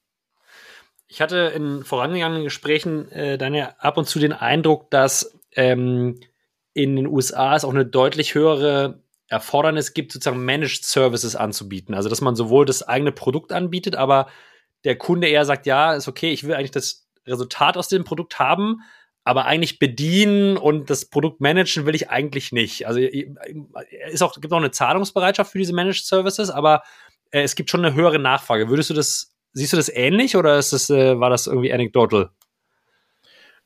Ich hatte in vorangegangenen Gesprächen äh, dann ja ab und zu den Eindruck, dass ähm, in den USA es auch eine deutlich höhere Erfordernis gibt, sozusagen Managed Services anzubieten. Also, dass man sowohl das eigene Produkt anbietet, aber der Kunde eher sagt, ja, ist okay, ich will eigentlich das Resultat aus dem Produkt haben, aber eigentlich bedienen und das Produkt managen will ich eigentlich nicht. Also es auch, gibt auch eine Zahlungsbereitschaft für diese Managed Services, aber äh, es gibt schon eine höhere Nachfrage. Würdest du das Siehst du das ähnlich oder ist das, äh, war das irgendwie anecdotal?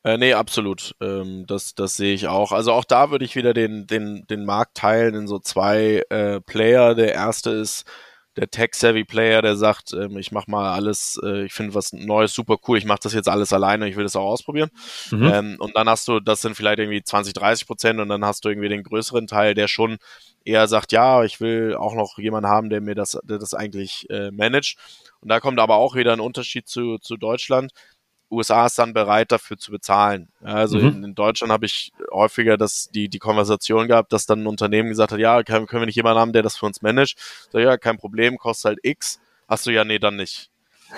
Äh, nee, absolut. Ähm, das, das sehe ich auch. Also auch da würde ich wieder den, den, den Markt teilen in so zwei äh, Player. Der erste ist der Tech-Savvy-Player, der sagt, ähm, ich mache mal alles, äh, ich finde was Neues super cool, ich mache das jetzt alles alleine, ich will das auch ausprobieren. Mhm. Ähm, und dann hast du, das sind vielleicht irgendwie 20, 30 Prozent und dann hast du irgendwie den größeren Teil, der schon eher sagt, ja, ich will auch noch jemanden haben, der mir das, der das eigentlich äh, managt. Und da kommt aber auch wieder ein Unterschied zu, zu Deutschland. USA ist dann bereit dafür zu bezahlen. Also mhm. in, in, Deutschland habe ich häufiger das, die, die Konversation gehabt, dass dann ein Unternehmen gesagt hat, ja, können, können wir nicht jemanden haben, der das für uns managt? So, ja, kein Problem, kostet halt X. Hast du ja, nee, dann nicht.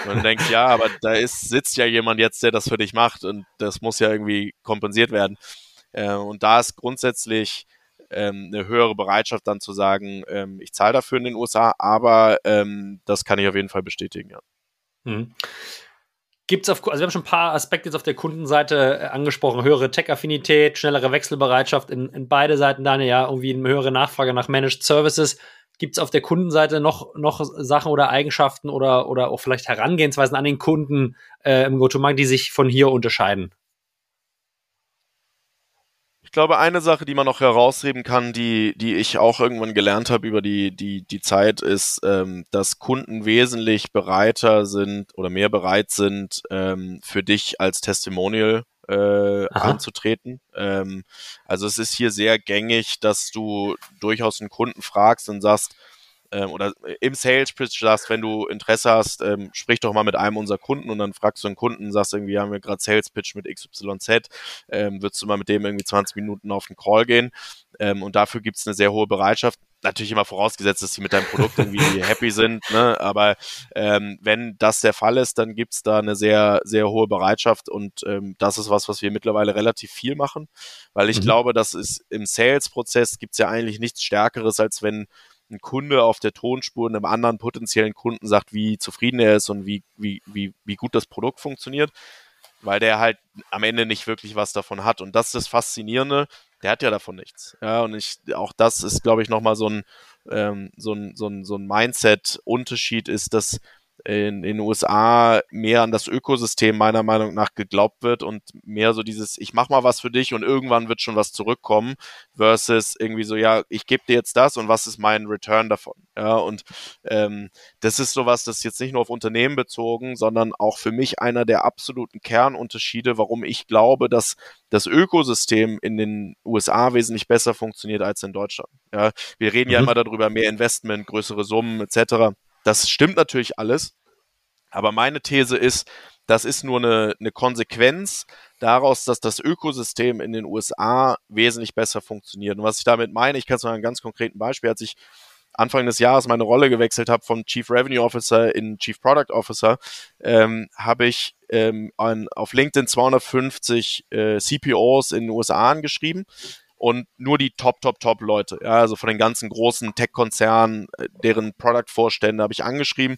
Und man denkt, ja, aber da ist, sitzt ja jemand jetzt, der das für dich macht und das muss ja irgendwie kompensiert werden. Äh, und da ist grundsätzlich ähm, eine höhere Bereitschaft dann zu sagen, ähm, ich zahle dafür in den USA, aber ähm, das kann ich auf jeden Fall bestätigen, ja. Mhm. Gibt es auf, also wir haben schon ein paar Aspekte jetzt auf der Kundenseite äh, angesprochen, höhere Tech-Affinität, schnellere Wechselbereitschaft in, in beide Seiten, Daniel, ja, irgendwie eine höhere Nachfrage nach Managed Services. Gibt es auf der Kundenseite noch, noch Sachen oder Eigenschaften oder, oder auch vielleicht Herangehensweisen an den Kunden äh, im Go-to-Market, die sich von hier unterscheiden? Glaube, eine Sache, die man noch herausheben kann, die, die ich auch irgendwann gelernt habe über die, die, die Zeit, ist, ähm, dass Kunden wesentlich bereiter sind oder mehr bereit sind, ähm, für dich als Testimonial äh, anzutreten. Ähm, also es ist hier sehr gängig, dass du durchaus einen Kunden fragst und sagst, ähm, oder im Sales Pitch sagst, wenn du Interesse hast, ähm, sprich doch mal mit einem unserer Kunden und dann fragst du einen Kunden, sagst irgendwie, haben wir gerade Sales Pitch mit XYZ, ähm, würdest du mal mit dem irgendwie 20 Minuten auf den Call gehen ähm, und dafür gibt es eine sehr hohe Bereitschaft. Natürlich immer vorausgesetzt, dass sie mit deinem Produkt irgendwie happy sind, ne? aber ähm, wenn das der Fall ist, dann gibt es da eine sehr, sehr hohe Bereitschaft und ähm, das ist was, was wir mittlerweile relativ viel machen, weil ich mhm. glaube, dass es im Sales-Prozess gibt es ja eigentlich nichts Stärkeres, als wenn ein Kunde auf der Tonspur einem anderen potenziellen Kunden sagt, wie zufrieden er ist und wie, wie, wie, wie gut das Produkt funktioniert, weil der halt am Ende nicht wirklich was davon hat. Und das ist das Faszinierende, der hat ja davon nichts. Ja, und ich, auch das ist, glaube ich, nochmal so ein, ähm, so ein, so ein, so ein Mindset-Unterschied ist, dass in, in den USA mehr an das Ökosystem meiner Meinung nach geglaubt wird und mehr so dieses, ich mach mal was für dich und irgendwann wird schon was zurückkommen, versus irgendwie so, ja, ich gebe dir jetzt das und was ist mein Return davon? Ja, und ähm, das ist sowas, das ist jetzt nicht nur auf Unternehmen bezogen, sondern auch für mich einer der absoluten Kernunterschiede, warum ich glaube, dass das Ökosystem in den USA wesentlich besser funktioniert als in Deutschland. Ja, wir reden mhm. ja immer darüber, mehr Investment, größere Summen etc. Das stimmt natürlich alles. Aber meine These ist, das ist nur eine, eine Konsequenz daraus, dass das Ökosystem in den USA wesentlich besser funktioniert. Und was ich damit meine, ich kann es mal einen ganz konkreten Beispiel, als ich Anfang des Jahres meine Rolle gewechselt habe vom Chief Revenue Officer in Chief Product Officer, ähm, habe ich ähm, an, auf LinkedIn 250 äh, CPOs in den USA angeschrieben und nur die Top, Top, Top Leute, ja, also von den ganzen großen Tech-Konzernen, äh, deren Product-Vorstände habe ich angeschrieben,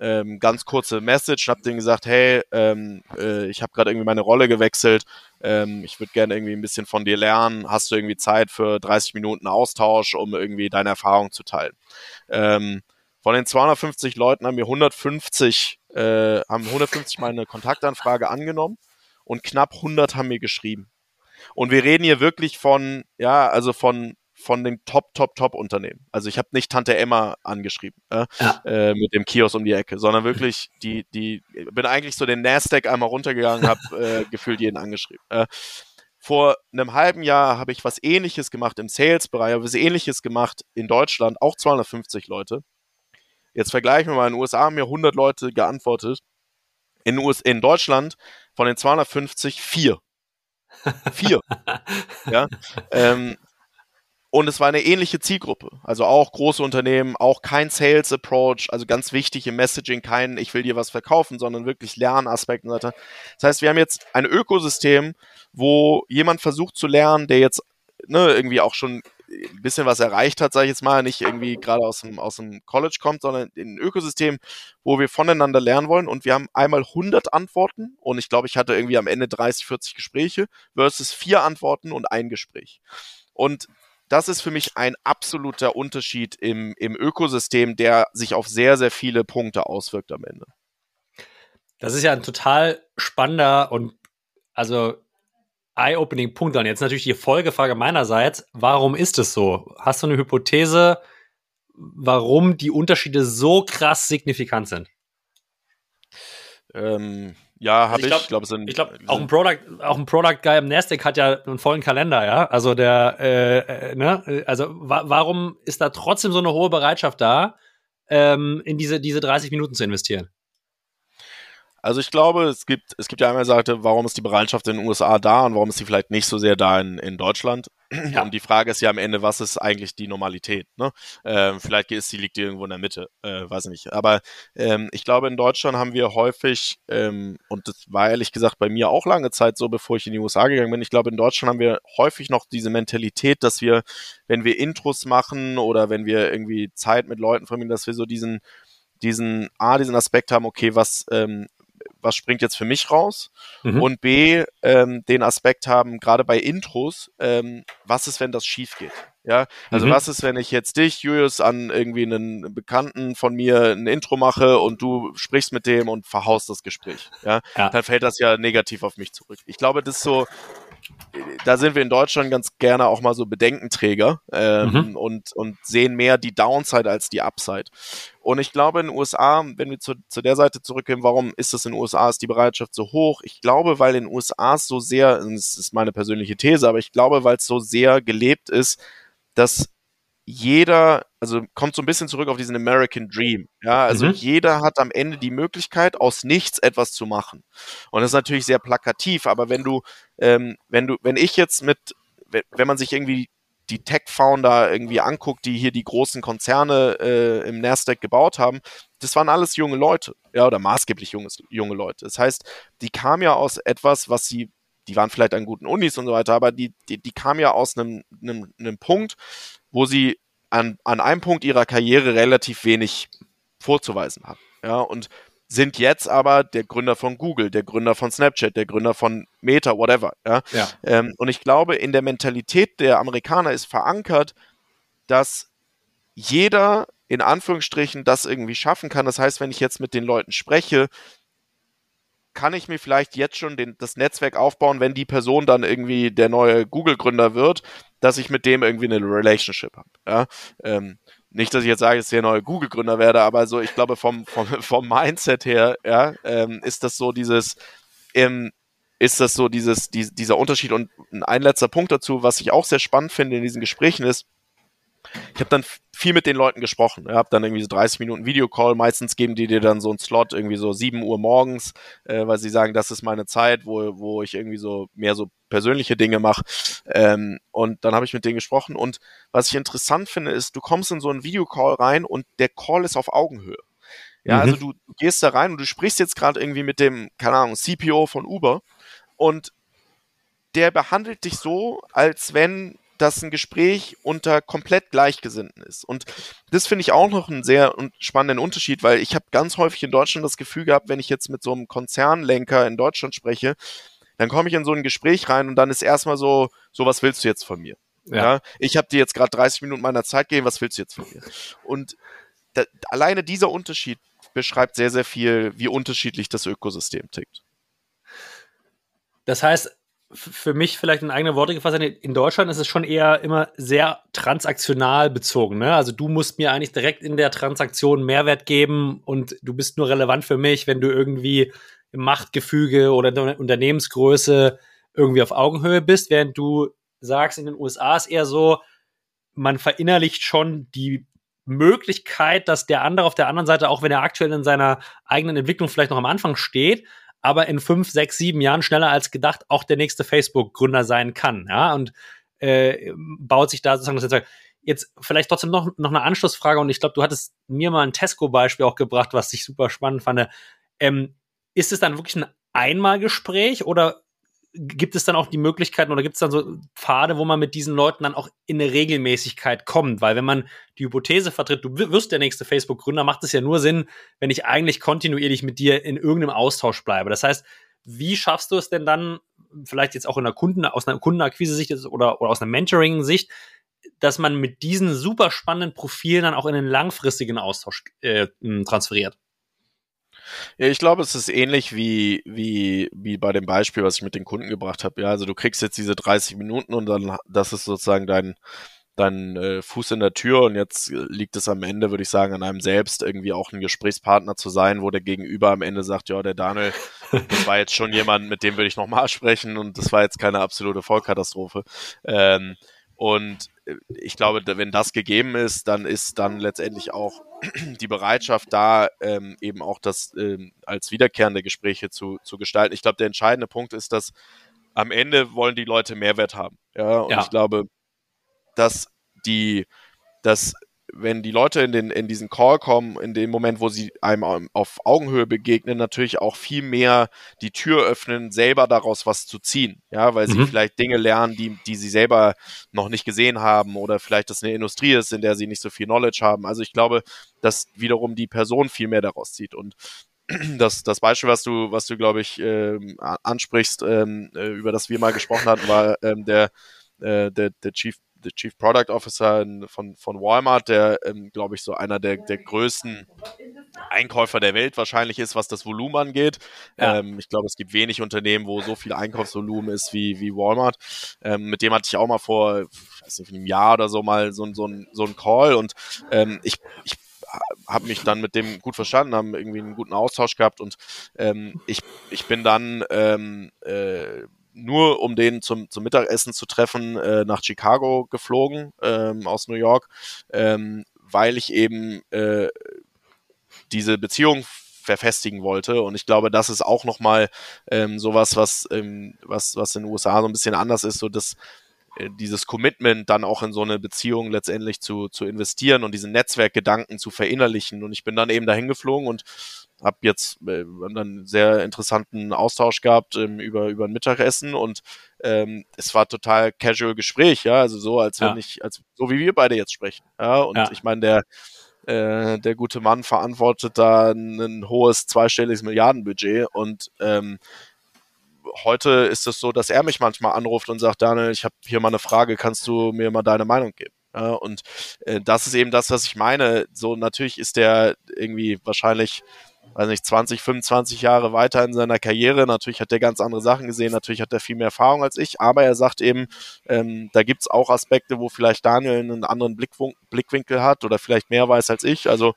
ähm, ganz kurze Message, habe denen gesagt, hey, ähm, äh, ich habe gerade irgendwie meine Rolle gewechselt, ähm, ich würde gerne irgendwie ein bisschen von dir lernen, hast du irgendwie Zeit für 30 Minuten Austausch, um irgendwie deine Erfahrung zu teilen. Ähm, von den 250 Leuten haben wir 150, äh, haben 150 meine Kontaktanfrage angenommen und knapp 100 haben mir geschrieben. Und wir reden hier wirklich von, ja, also von von den Top, Top, Top Unternehmen. Also ich habe nicht Tante Emma angeschrieben äh, ja. äh, mit dem Kiosk um die Ecke, sondern wirklich die, die, bin eigentlich so den Nasdaq einmal runtergegangen, habe äh, gefühlt jeden angeschrieben. Äh, vor einem halben Jahr habe ich was ähnliches gemacht im Sales-Bereich, habe was ähnliches gemacht in Deutschland, auch 250 Leute. Jetzt vergleichen wir mal, in den USA haben mir 100 Leute geantwortet. In, US in Deutschland von den 250 vier. Vier. ja. Ähm, und es war eine ähnliche Zielgruppe. Also auch große Unternehmen, auch kein Sales Approach, also ganz wichtig im Messaging, kein ich will dir was verkaufen, sondern wirklich Lernaspekte und so weiter. Das heißt, wir haben jetzt ein Ökosystem, wo jemand versucht zu lernen, der jetzt ne, irgendwie auch schon ein bisschen was erreicht hat, sage ich jetzt mal, nicht irgendwie gerade aus dem, aus dem College kommt, sondern in ein Ökosystem, wo wir voneinander lernen wollen und wir haben einmal 100 Antworten und ich glaube, ich hatte irgendwie am Ende 30, 40 Gespräche versus vier Antworten und ein Gespräch. Und das ist für mich ein absoluter Unterschied im, im Ökosystem, der sich auf sehr, sehr viele Punkte auswirkt am Ende. Das ist ja ein total spannender und also eye-opening Punkt. Und jetzt natürlich die Folgefrage meinerseits. Warum ist es so? Hast du eine Hypothese, warum die Unterschiede so krass signifikant sind? Ähm, ja, habe also ich. Ich glaube, glaub, ich glaube, auch ein Product, auch ein Product Guy im Nasdaq hat ja einen vollen Kalender, ja. Also der, äh, äh, ne, also wa warum ist da trotzdem so eine hohe Bereitschaft da, ähm, in diese diese 30 Minuten zu investieren? Also ich glaube, es gibt, es gibt ja einmal Seite, warum ist die Bereitschaft in den USA da und warum ist sie vielleicht nicht so sehr da in, in Deutschland. Ja. Und die Frage ist ja am Ende, was ist eigentlich die Normalität? Ne? Ähm, vielleicht ist die liegt irgendwo in der Mitte, äh, weiß nicht. Aber ähm, ich glaube, in Deutschland haben wir häufig, ähm, und das war ehrlich gesagt bei mir auch lange Zeit so, bevor ich in die USA gegangen bin, ich glaube, in Deutschland haben wir häufig noch diese Mentalität, dass wir, wenn wir Intros machen oder wenn wir irgendwie Zeit mit Leuten verbringen, dass wir so diesen diesen A, diesen Aspekt haben, okay, was, ähm, was springt jetzt für mich raus? Mhm. Und B, ähm, den Aspekt haben, gerade bei Intros, ähm, was ist, wenn das schief geht? Ja, also mhm. was ist, wenn ich jetzt dich, Julius, an irgendwie einen Bekannten von mir ein Intro mache und du sprichst mit dem und verhaust das Gespräch? Ja, ja. dann fällt das ja negativ auf mich zurück. Ich glaube, das ist so, da sind wir in Deutschland ganz gerne auch mal so Bedenkenträger ähm, mhm. und, und sehen mehr die Downside als die Upside. Und ich glaube in den USA, wenn wir zu, zu der Seite zurückgehen, warum ist das in den USA, ist die Bereitschaft so hoch? Ich glaube, weil in den USA so sehr, das ist meine persönliche These, aber ich glaube, weil es so sehr gelebt ist, dass jeder, also kommt so ein bisschen zurück auf diesen American Dream. Ja, also mhm. jeder hat am Ende die Möglichkeit, aus nichts etwas zu machen. Und das ist natürlich sehr plakativ, aber wenn du, ähm, wenn du, wenn ich jetzt mit, wenn man sich irgendwie die Tech-Founder irgendwie anguckt, die hier die großen Konzerne äh, im Nasdaq gebaut haben, das waren alles junge Leute, ja, oder maßgeblich junges, junge Leute. Das heißt, die kamen ja aus etwas, was sie, die waren vielleicht an guten Unis und so weiter, aber die, die, die kamen ja aus einem, einem, einem Punkt, wo sie an, an einem Punkt ihrer Karriere relativ wenig vorzuweisen haben. Ja, und sind jetzt aber der Gründer von Google, der Gründer von Snapchat, der Gründer von Meta, whatever. Ja? ja. Ähm, und ich glaube, in der Mentalität der Amerikaner ist verankert, dass jeder in Anführungsstrichen das irgendwie schaffen kann. Das heißt, wenn ich jetzt mit den Leuten spreche, kann ich mir vielleicht jetzt schon den, das Netzwerk aufbauen, wenn die Person dann irgendwie der neue Google-Gründer wird, dass ich mit dem irgendwie eine Relationship habe. Ja? Ähm, nicht, dass ich jetzt sage, dass ich der neue Google-Gründer werde, aber so, ich glaube, vom, vom, vom Mindset her, ja, ähm, ist das so dieses, ähm, ist das so dieses, die, dieser Unterschied. Und ein letzter Punkt dazu, was ich auch sehr spannend finde in diesen Gesprächen ist, ich habe dann viel mit den Leuten gesprochen. Ich habe dann irgendwie so 30 Minuten Videocall. Meistens geben die dir dann so einen Slot irgendwie so 7 Uhr morgens, äh, weil sie sagen, das ist meine Zeit, wo, wo ich irgendwie so mehr so persönliche Dinge mache. Ähm, und dann habe ich mit denen gesprochen. Und was ich interessant finde, ist, du kommst in so einen Videocall rein und der Call ist auf Augenhöhe. Ja, also mhm. also du, du gehst da rein und du sprichst jetzt gerade irgendwie mit dem, keine Ahnung, CPO von Uber und der behandelt dich so, als wenn dass ein Gespräch unter komplett Gleichgesinnten ist. Und das finde ich auch noch einen sehr spannenden Unterschied, weil ich habe ganz häufig in Deutschland das Gefühl gehabt, wenn ich jetzt mit so einem Konzernlenker in Deutschland spreche, dann komme ich in so ein Gespräch rein und dann ist erstmal so, so was willst du jetzt von mir? Ja. ja ich habe dir jetzt gerade 30 Minuten meiner Zeit gegeben, was willst du jetzt von mir? Und da, alleine dieser Unterschied beschreibt sehr, sehr viel, wie unterschiedlich das Ökosystem tickt. Das heißt, für mich vielleicht in eigene Worte gefasst, in Deutschland ist es schon eher immer sehr transaktional bezogen. Ne? Also du musst mir eigentlich direkt in der Transaktion Mehrwert geben und du bist nur relevant für mich, wenn du irgendwie im Machtgefüge oder in der Unternehmensgröße irgendwie auf Augenhöhe bist, während du sagst, in den USA ist eher so, man verinnerlicht schon die Möglichkeit, dass der andere auf der anderen Seite, auch wenn er aktuell in seiner eigenen Entwicklung vielleicht noch am Anfang steht, aber in fünf, sechs, sieben Jahren schneller als gedacht auch der nächste Facebook-Gründer sein kann. Ja, und äh, baut sich da sozusagen das Netzwerk. Jetzt vielleicht trotzdem noch, noch eine Anschlussfrage und ich glaube, du hattest mir mal ein Tesco-Beispiel auch gebracht, was ich super spannend fand. Ähm, ist es dann wirklich ein Einmalgespräch oder gibt es dann auch die Möglichkeiten oder gibt es dann so Pfade, wo man mit diesen Leuten dann auch in eine Regelmäßigkeit kommt? Weil wenn man die Hypothese vertritt, du wirst der nächste Facebook-Gründer, macht es ja nur Sinn, wenn ich eigentlich kontinuierlich mit dir in irgendeinem Austausch bleibe. Das heißt, wie schaffst du es denn dann, vielleicht jetzt auch in der Kunden, aus einer Kundenakquise-Sicht oder, oder aus einer Mentoring-Sicht, dass man mit diesen super spannenden Profilen dann auch in einen langfristigen Austausch äh, transferiert? Ja, ich glaube, es ist ähnlich wie, wie, wie bei dem Beispiel, was ich mit den Kunden gebracht habe. Ja, also du kriegst jetzt diese 30 Minuten und dann, das ist sozusagen dein, dein äh, Fuß in der Tür und jetzt liegt es am Ende, würde ich sagen, an einem selbst irgendwie auch ein Gesprächspartner zu sein, wo der Gegenüber am Ende sagt, ja, der Daniel, das war jetzt schon jemand, mit dem würde ich nochmal sprechen und das war jetzt keine absolute Vollkatastrophe. Ähm, und äh, ich glaube, wenn das gegeben ist, dann ist dann letztendlich auch die Bereitschaft da, ähm, eben auch das ähm, als wiederkehrende Gespräche zu, zu gestalten. Ich glaube, der entscheidende Punkt ist, dass am Ende wollen die Leute Mehrwert haben. Ja, und ja. ich glaube, dass die, dass wenn die Leute in, den, in diesen Call kommen, in dem Moment, wo sie einem auf Augenhöhe begegnen, natürlich auch viel mehr die Tür öffnen, selber daraus was zu ziehen. Ja, weil sie mhm. vielleicht Dinge lernen, die, die sie selber noch nicht gesehen haben oder vielleicht das eine Industrie ist, in der sie nicht so viel Knowledge haben. Also ich glaube, dass wiederum die Person viel mehr daraus zieht. Und das, das Beispiel, was du, was du, glaube ich, ähm, ansprichst, ähm, äh, über das wir mal gesprochen hatten, war ähm, der, äh, der, der Chief der Chief Product Officer von, von Walmart, der, ähm, glaube ich, so einer der, der größten Einkäufer der Welt wahrscheinlich ist, was das Volumen angeht. Ja. Ähm, ich glaube, es gibt wenig Unternehmen, wo so viel Einkaufsvolumen ist wie, wie Walmart. Ähm, mit dem hatte ich auch mal vor, ich weiß nicht, einem Jahr oder so mal so, so, ein, so ein Call und ähm, ich, ich habe mich dann mit dem gut verstanden, haben irgendwie einen guten Austausch gehabt und ähm, ich, ich bin dann ähm, äh, nur um den zum, zum Mittagessen zu treffen, äh, nach Chicago geflogen ähm, aus New York, ähm, weil ich eben äh, diese Beziehung verfestigen wollte. Und ich glaube, das ist auch nochmal ähm, sowas, was, ähm, was, was in den USA so ein bisschen anders ist, so dass äh, dieses Commitment dann auch in so eine Beziehung letztendlich zu, zu investieren und diesen Netzwerkgedanken zu verinnerlichen. Und ich bin dann eben dahin geflogen und habe jetzt äh, dann einen sehr interessanten Austausch gehabt ähm, über über ein Mittagessen und ähm, es war total casual Gespräch, ja, also so als wenn ja. ich als so wie wir beide jetzt sprechen, ja, und ja. ich meine der äh, der gute Mann verantwortet da ein, ein hohes zweistelliges Milliardenbudget und ähm, heute ist es so, dass er mich manchmal anruft und sagt, Daniel, ich habe hier mal eine Frage, kannst du mir mal deine Meinung geben? Ja, und äh, das ist eben das, was ich meine. So natürlich ist der irgendwie wahrscheinlich weiß nicht, 20, 25 Jahre weiter in seiner Karriere. Natürlich hat er ganz andere Sachen gesehen, natürlich hat er viel mehr Erfahrung als ich, aber er sagt eben, ähm, da gibt's auch Aspekte, wo vielleicht Daniel einen anderen Blickwinkel hat oder vielleicht mehr weiß als ich. Also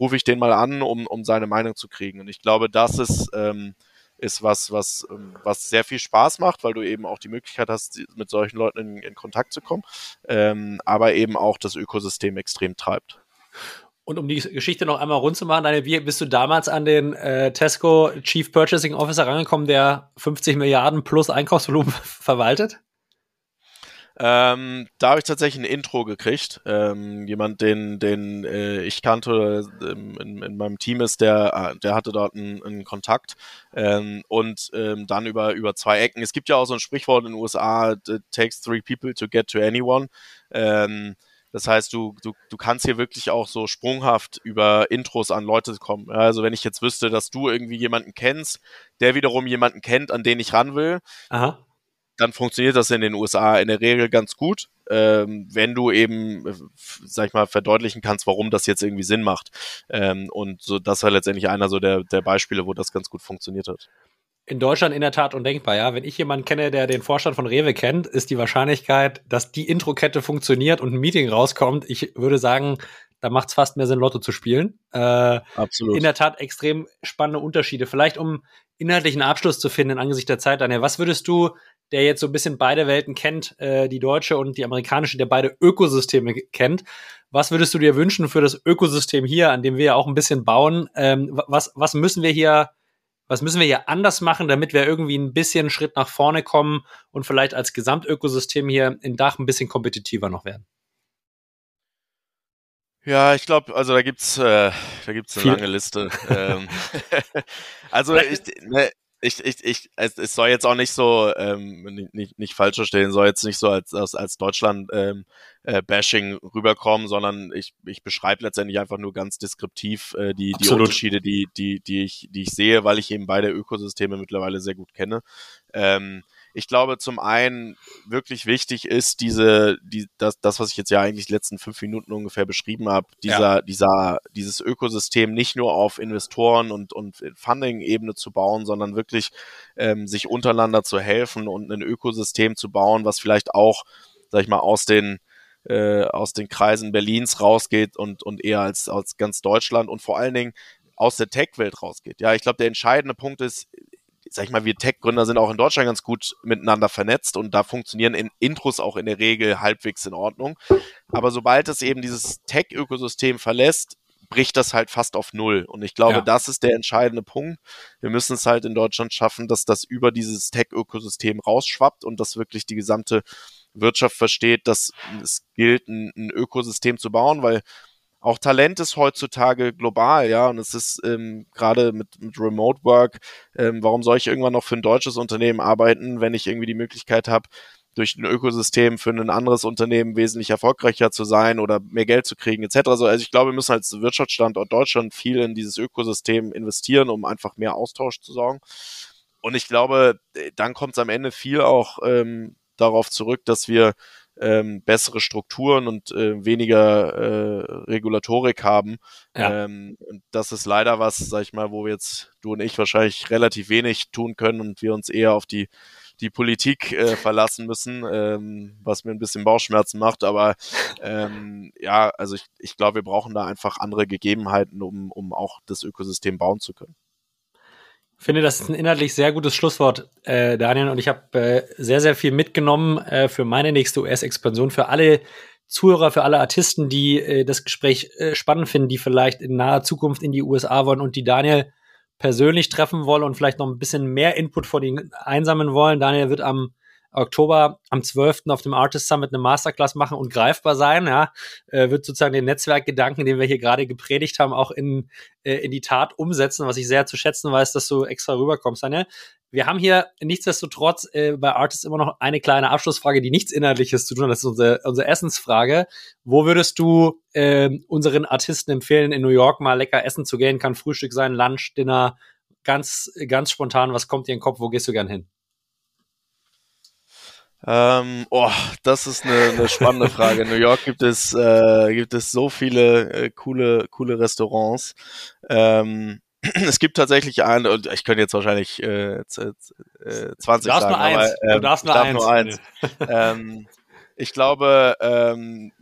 rufe ich den mal an, um, um seine Meinung zu kriegen. Und ich glaube, das ist, ähm, ist was, was, ähm, was sehr viel Spaß macht, weil du eben auch die Möglichkeit hast, mit solchen Leuten in, in Kontakt zu kommen, ähm, aber eben auch das Ökosystem extrem treibt. Und um die Geschichte noch einmal rund zu machen, Daniel, wie bist du damals an den äh, Tesco Chief Purchasing Officer rangekommen, der 50 Milliarden plus Einkaufsvolumen verwaltet? Ähm, da habe ich tatsächlich ein Intro gekriegt. Ähm, jemand, den, den äh, ich kannte, ähm, in, in, meinem Team ist, der, äh, der hatte dort einen, einen Kontakt. Ähm, und ähm, dann über, über zwei Ecken. Es gibt ja auch so ein Sprichwort in den USA, it takes three people to get to anyone. Das heißt, du, du, du kannst hier wirklich auch so sprunghaft über Intros an Leute kommen. Also wenn ich jetzt wüsste, dass du irgendwie jemanden kennst, der wiederum jemanden kennt, an den ich ran will, Aha. dann funktioniert das in den USA in der Regel ganz gut, ähm, wenn du eben, äh, sag ich mal, verdeutlichen kannst, warum das jetzt irgendwie Sinn macht. Ähm, und so, das war letztendlich einer so der, der Beispiele, wo das ganz gut funktioniert hat in Deutschland in der Tat undenkbar, ja. Wenn ich jemanden kenne, der den Vorstand von Rewe kennt, ist die Wahrscheinlichkeit, dass die Intro-Kette funktioniert und ein Meeting rauskommt, ich würde sagen, da macht es fast mehr Sinn, Lotto zu spielen. Äh, Absolut. In der Tat extrem spannende Unterschiede. Vielleicht um inhaltlichen Abschluss zu finden angesichts der Zeit, Daniel, was würdest du, der jetzt so ein bisschen beide Welten kennt, äh, die deutsche und die amerikanische, der beide Ökosysteme kennt, was würdest du dir wünschen für das Ökosystem hier, an dem wir ja auch ein bisschen bauen? Ähm, was, was müssen wir hier was müssen wir hier anders machen, damit wir irgendwie ein bisschen einen Schritt nach vorne kommen und vielleicht als Gesamtökosystem hier in Dach ein bisschen kompetitiver noch werden? Ja, ich glaube, also da gibt's, äh, da gibt's eine Viel. lange Liste. ähm, also ich, ne, ich, ich, ich, es, es soll jetzt auch nicht so, ähm, nicht, nicht falsch verstehen, soll jetzt nicht so als, als, als Deutschland ähm, äh, Bashing rüberkommen, sondern ich, ich beschreibe letztendlich einfach nur ganz deskriptiv äh, die, die Unterschiede, die, die, die ich, die ich sehe, weil ich eben beide Ökosysteme mittlerweile sehr gut kenne. Ähm, ich glaube, zum einen wirklich wichtig ist diese, die, das, das, was ich jetzt ja eigentlich die letzten fünf Minuten ungefähr beschrieben habe, dieser, ja. dieser, dieses Ökosystem nicht nur auf Investoren und, und Funding-Ebene zu bauen, sondern wirklich ähm, sich untereinander zu helfen und ein Ökosystem zu bauen, was vielleicht auch, sag ich mal, aus den äh, aus den Kreisen Berlins rausgeht und, und eher als, als ganz Deutschland und vor allen Dingen aus der Tech-Welt rausgeht. Ja, ich glaube, der entscheidende Punkt ist, sag ich mal, wir Tech-Gründer sind auch in Deutschland ganz gut miteinander vernetzt und da funktionieren in Intros auch in der Regel halbwegs in Ordnung. Aber sobald es eben dieses Tech-Ökosystem verlässt, bricht das halt fast auf Null. Und ich glaube, ja. das ist der entscheidende Punkt. Wir müssen es halt in Deutschland schaffen, dass das über dieses Tech-Ökosystem rausschwappt und dass wirklich die gesamte Wirtschaft versteht, dass es gilt, ein, ein Ökosystem zu bauen, weil auch Talent ist heutzutage global, ja, und es ist ähm, gerade mit, mit Remote Work, ähm, warum soll ich irgendwann noch für ein deutsches Unternehmen arbeiten, wenn ich irgendwie die Möglichkeit habe, durch ein Ökosystem für ein anderes Unternehmen wesentlich erfolgreicher zu sein oder mehr Geld zu kriegen, etc. Also, also ich glaube, wir müssen als Wirtschaftsstandort Deutschland viel in dieses Ökosystem investieren, um einfach mehr Austausch zu sorgen. Und ich glaube, dann kommt es am Ende viel auch ähm, darauf zurück, dass wir ähm, bessere Strukturen und äh, weniger äh, Regulatorik haben. Ja. Ähm, und das ist leider was, sag ich mal, wo wir jetzt, du und ich wahrscheinlich relativ wenig tun können und wir uns eher auf die die Politik äh, verlassen müssen, ähm, was mir ein bisschen Bauchschmerzen macht. Aber ähm, ja, also ich, ich glaube, wir brauchen da einfach andere Gegebenheiten, um, um auch das Ökosystem bauen zu können. Finde, das ist ein inhaltlich sehr gutes Schlusswort, äh, Daniel. Und ich habe äh, sehr, sehr viel mitgenommen äh, für meine nächste US-Expansion, für alle Zuhörer, für alle Artisten, die äh, das Gespräch äh, spannend finden, die vielleicht in naher Zukunft in die USA wollen und die Daniel persönlich treffen wollen und vielleicht noch ein bisschen mehr Input von ihnen einsammeln wollen. Daniel wird am Oktober am 12. auf dem Artist Summit eine Masterclass machen und greifbar sein, ja, äh, wird sozusagen den Netzwerkgedanken, den wir hier gerade gepredigt haben, auch in, äh, in die Tat umsetzen, was ich sehr zu schätzen weiß, dass du extra rüberkommst, Daniel. Wir haben hier nichtsdestotrotz äh, bei Artist immer noch eine kleine Abschlussfrage, die nichts Inhaltliches zu tun hat. Das ist unsere, unsere Essensfrage. Wo würdest du äh, unseren Artisten empfehlen, in New York mal lecker essen zu gehen? Kann Frühstück sein, Lunch, Dinner, ganz, ganz spontan. Was kommt dir in den Kopf? Wo gehst du gern hin? Ähm, oh, das ist eine, eine spannende Frage. In New York gibt es, äh, gibt es so viele äh, coole, coole Restaurants. Ähm, es gibt tatsächlich ein, und ich könnte jetzt wahrscheinlich äh, 20 du darfst sagen, nur eins. Aber, ähm, du darfst nur darf eins. Nur eins. ähm, ich glaube, ähm,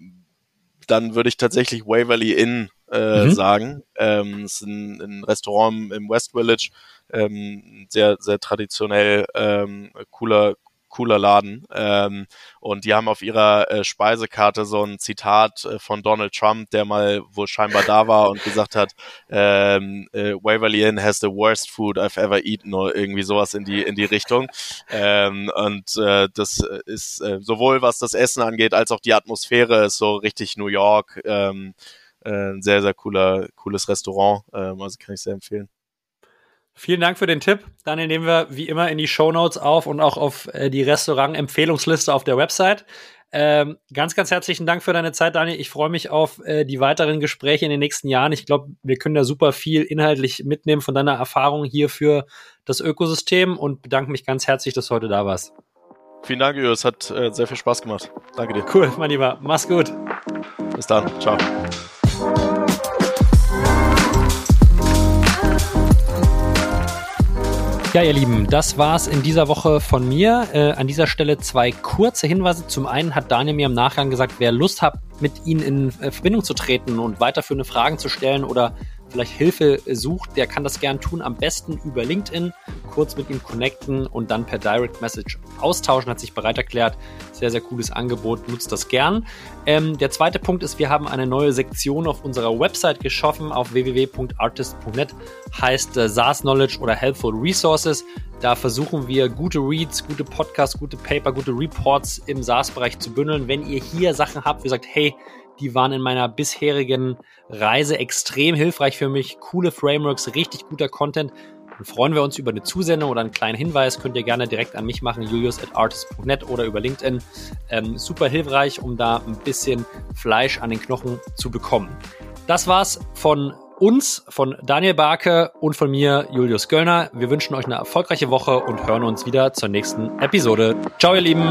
dann würde ich tatsächlich Waverly Inn äh, mhm. sagen. Ähm, es ist ein, ein, Restaurant im West Village, ähm, sehr, sehr traditionell ähm, cooler, cooler Laden. Ähm, und die haben auf ihrer äh, Speisekarte so ein Zitat äh, von Donald Trump, der mal wohl scheinbar da war und gesagt hat, ähm, äh, Waverly Inn has the worst food I've ever eaten oder irgendwie sowas in die in die Richtung. Ähm, und äh, das ist äh, sowohl was das Essen angeht als auch die Atmosphäre ist so richtig New York. Ähm, äh, ein sehr sehr cooler cooles Restaurant, ähm, also kann ich sehr empfehlen. Vielen Dank für den Tipp. Dann nehmen wir wie immer in die Show Notes auf und auch auf äh, die Restaurant-Empfehlungsliste auf der Website. Ähm, ganz, ganz herzlichen Dank für deine Zeit, Daniel. Ich freue mich auf äh, die weiteren Gespräche in den nächsten Jahren. Ich glaube, wir können da super viel inhaltlich mitnehmen von deiner Erfahrung hier für das Ökosystem und bedanke mich ganz herzlich, dass du heute da warst. Vielen Dank, Jürgen. Es hat äh, sehr viel Spaß gemacht. Danke dir. Cool, mein Lieber. Mach's gut. Bis dann. Ciao. Ja, ihr Lieben, das war's in dieser Woche von mir. Äh, an dieser Stelle zwei kurze Hinweise. Zum einen hat Daniel mir im Nachgang gesagt, wer Lust hat, mit Ihnen in äh, Verbindung zu treten und weiterführende Fragen zu stellen oder vielleicht Hilfe sucht, der kann das gern tun. Am besten über LinkedIn, kurz mit ihm connecten und dann per Direct Message austauschen. Hat sich bereit erklärt. Sehr, sehr cooles Angebot. Nutzt das gern. Ähm, der zweite Punkt ist, wir haben eine neue Sektion auf unserer Website geschaffen auf www.artist.net. Heißt äh, SaaS Knowledge oder Helpful Resources. Da versuchen wir gute Reads, gute Podcasts, gute Paper, gute Reports im SaaS-Bereich zu bündeln. Wenn ihr hier Sachen habt, wie sagt, hey, die waren in meiner bisherigen Reise extrem hilfreich für mich. Coole Frameworks, richtig guter Content. Dann freuen wir uns über eine Zusendung oder einen kleinen Hinweis. Könnt ihr gerne direkt an mich machen, julius at artist.net oder über LinkedIn. Ähm, super hilfreich, um da ein bisschen Fleisch an den Knochen zu bekommen. Das war's von uns, von Daniel Barke und von mir, Julius Göllner. Wir wünschen euch eine erfolgreiche Woche und hören uns wieder zur nächsten Episode. Ciao, ihr Lieben!